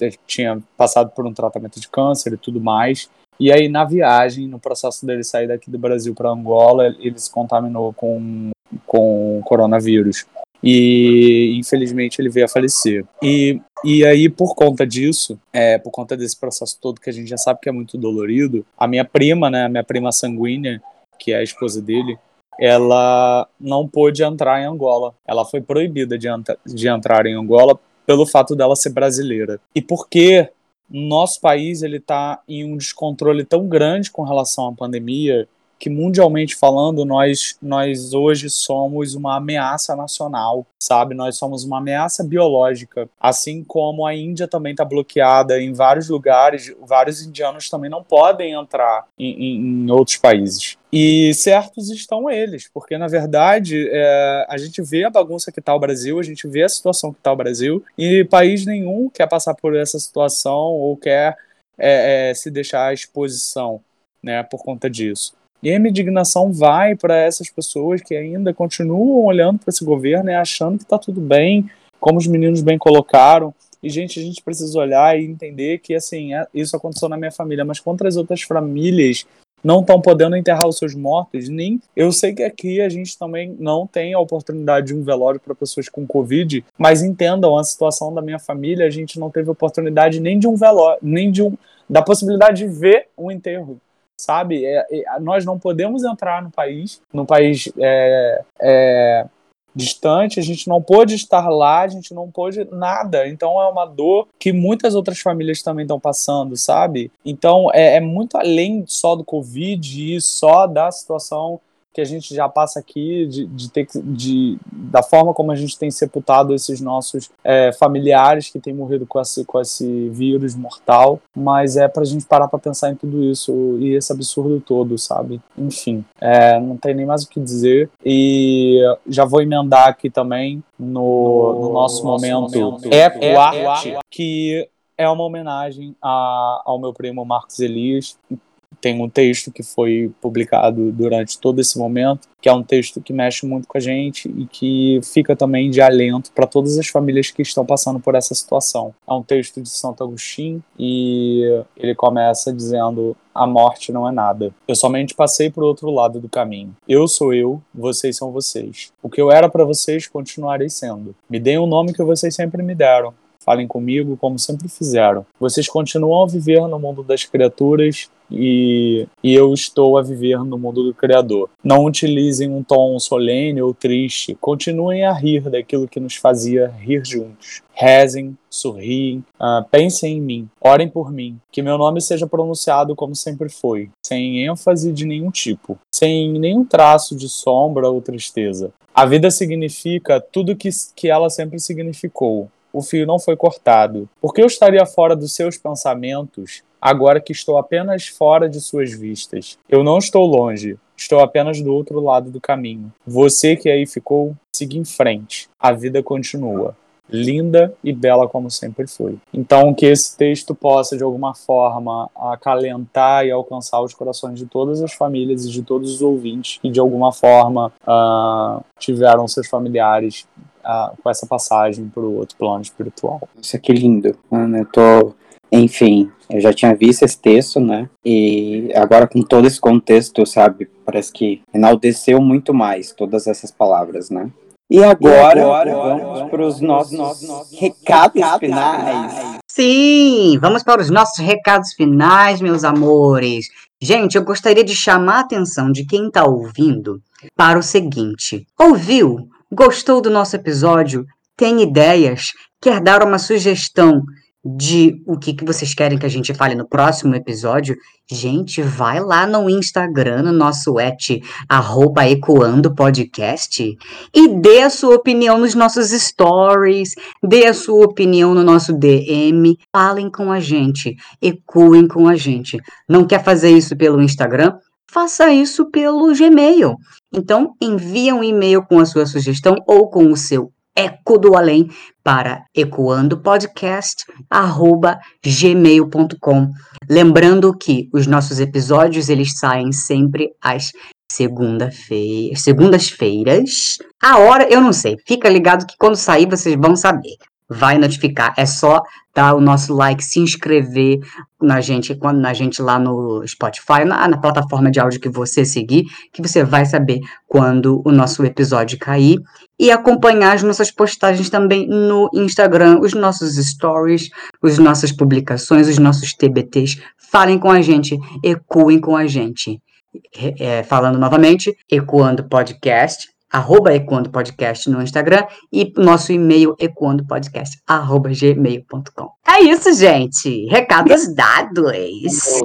ele tinha passado por um tratamento de câncer e tudo mais. E aí, na viagem, no processo dele sair daqui do Brasil para Angola, ele se contaminou com, com coronavírus. E infelizmente ele veio a falecer. E, e aí, por conta disso, é, por conta desse processo todo que a gente já sabe que é muito dolorido, a minha prima, né, a minha prima sanguínea, que é a esposa dele, ela não pôde entrar em Angola. Ela foi proibida de, de entrar em Angola pelo fato dela ser brasileira. E porque nosso país ele está em um descontrole tão grande com relação à pandemia que mundialmente falando, nós, nós hoje somos uma ameaça nacional, sabe? Nós somos uma ameaça biológica, assim como a Índia também está bloqueada em vários lugares, vários indianos também não podem entrar em, em, em outros países. E certos estão eles, porque na verdade é, a gente vê a bagunça que está o Brasil, a gente vê a situação que está o Brasil, e país nenhum quer passar por essa situação ou quer é, é, se deixar à exposição né, por conta disso. E a minha indignação vai para essas pessoas que ainda continuam olhando para esse governo e achando que está tudo bem, como os meninos bem colocaram. E, gente, a gente precisa olhar e entender que, assim, é, isso aconteceu na minha família, mas quantas outras famílias não estão podendo enterrar os seus mortos? Nem. Eu sei que aqui a gente também não tem a oportunidade de um velório para pessoas com Covid, mas entendam a situação da minha família, a gente não teve oportunidade nem de um velório, nem de um. da possibilidade de ver um enterro sabe? É, é, nós não podemos entrar no país, no país é, é, distante, a gente não pôde estar lá, a gente não pôde nada. Então é uma dor que muitas outras famílias também estão passando, sabe? Então é, é muito além só do Covid e só da situação que a gente já passa aqui, de, de ter de, da forma como a gente tem sepultado esses nossos é, familiares que têm morrido com esse, com esse vírus mortal, mas é pra gente parar pra pensar em tudo isso e esse absurdo todo, sabe? Enfim, é, não tem nem mais o que dizer. E já vou emendar aqui também no, no nosso, momento, é arte, que é uma homenagem a- ao meu primo Marcos Elias. Tem um texto que foi publicado durante todo esse momento, que é um texto que mexe muito com a gente e que fica também de alento para todas as famílias que estão passando por essa situação. É um texto de Santo Agostinho e ele começa dizendo: A morte não é nada. Eu somente passei para o outro lado do caminho. Eu sou eu, vocês são vocês. O que eu era para vocês, continuarei sendo. Me deem o nome que vocês sempre me deram. Falem comigo como sempre fizeram. Vocês continuam a viver no mundo das criaturas e, e eu estou a viver no mundo do Criador. Não utilizem um tom solene ou triste. Continuem a rir daquilo que nos fazia rir juntos. Rezem, sorriem, ah, pensem em mim, orem por mim, que meu nome seja pronunciado como sempre foi, sem ênfase de nenhum tipo, sem nenhum traço de sombra ou tristeza. A vida significa tudo que, que ela sempre significou. O fio não foi cortado. Por que eu estaria fora dos seus pensamentos agora que estou apenas fora de suas vistas? Eu não estou longe, estou apenas do outro lado do caminho. Você que aí ficou, siga em frente. A vida continua. Linda e bela como sempre foi. Então, que esse texto possa, de alguma forma, acalentar e alcançar os corações de todas as famílias e de todos os ouvintes que, de alguma forma, ah, tiveram seus familiares ah, com essa passagem para o outro plano espiritual. Nossa, que lindo. Mano, eu tô. Enfim, eu já tinha visto esse texto, né? E agora com todo esse contexto, sabe? Parece que enaldeceu muito mais todas essas palavras, né? E agora, vamos para os nossos, recados finais. Sim, vamos para os nossos recados finais, meus amores. Gente, eu gostaria de chamar a atenção de quem está ouvindo para o seguinte: ouviu? Gostou do nosso episódio? Tem ideias? Quer dar uma sugestão de o que, que vocês querem que a gente fale no próximo episódio? Gente, vai lá no Instagram, no nosso at, arroba ecoando podcast, e dê a sua opinião nos nossos stories, dê a sua opinião no nosso DM, falem com a gente, ecoem com a gente. Não quer fazer isso pelo Instagram? Faça isso pelo Gmail. Então, envia um e-mail com a sua sugestão ou com o seu eco do além para ecoandopodcast@gmail.com. Lembrando que os nossos episódios eles saem sempre às segunda-feira, segundas-feiras. A hora eu não sei. Fica ligado que quando sair vocês vão saber. Vai notificar. É só dar o nosso like, se inscrever na gente, quando na gente lá no Spotify, na, na plataforma de áudio que você seguir, que você vai saber quando o nosso episódio cair e acompanhar as nossas postagens também no Instagram, os nossos stories, as nossas publicações, os nossos TBTs. Falem com a gente, ecoem com a gente. É, falando novamente, ecoando podcast, arroba ecoando podcast no Instagram e nosso e-mail ecoandopodcast, arroba gmail.com. É isso, gente. Recados dados.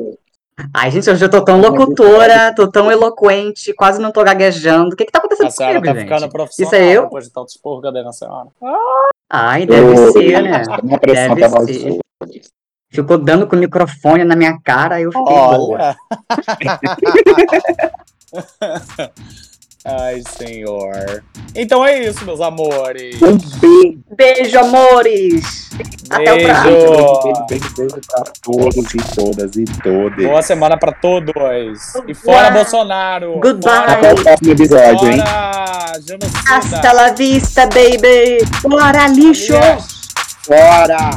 Ai, gente, hoje eu tô tão locutora, tô tão eloquente, quase não tô gaguejando. O que que tá acontecendo A senhora comigo, tá gente? ficando profissional Isso é eu? depois de tanto esporro que eu dei na senhora. Ai, deve ser, né? Minha pressão Deve tava ser. Ficou dando com o microfone na minha cara, eu fiquei boa. <laughs> <laughs> Ai, senhor. Então é isso, meus amores. Um beijo, Beijo, amores! Até o próximo. Beijo. beijo, beijo pra todos e todas e todas. Boa semana pra todos. E fora Uau. Bolsonaro. Goodbye. Até o próximo episódio, hein? Fora genocida. Hasta la vista, baby! Bora, lixo! Aliás, Fora!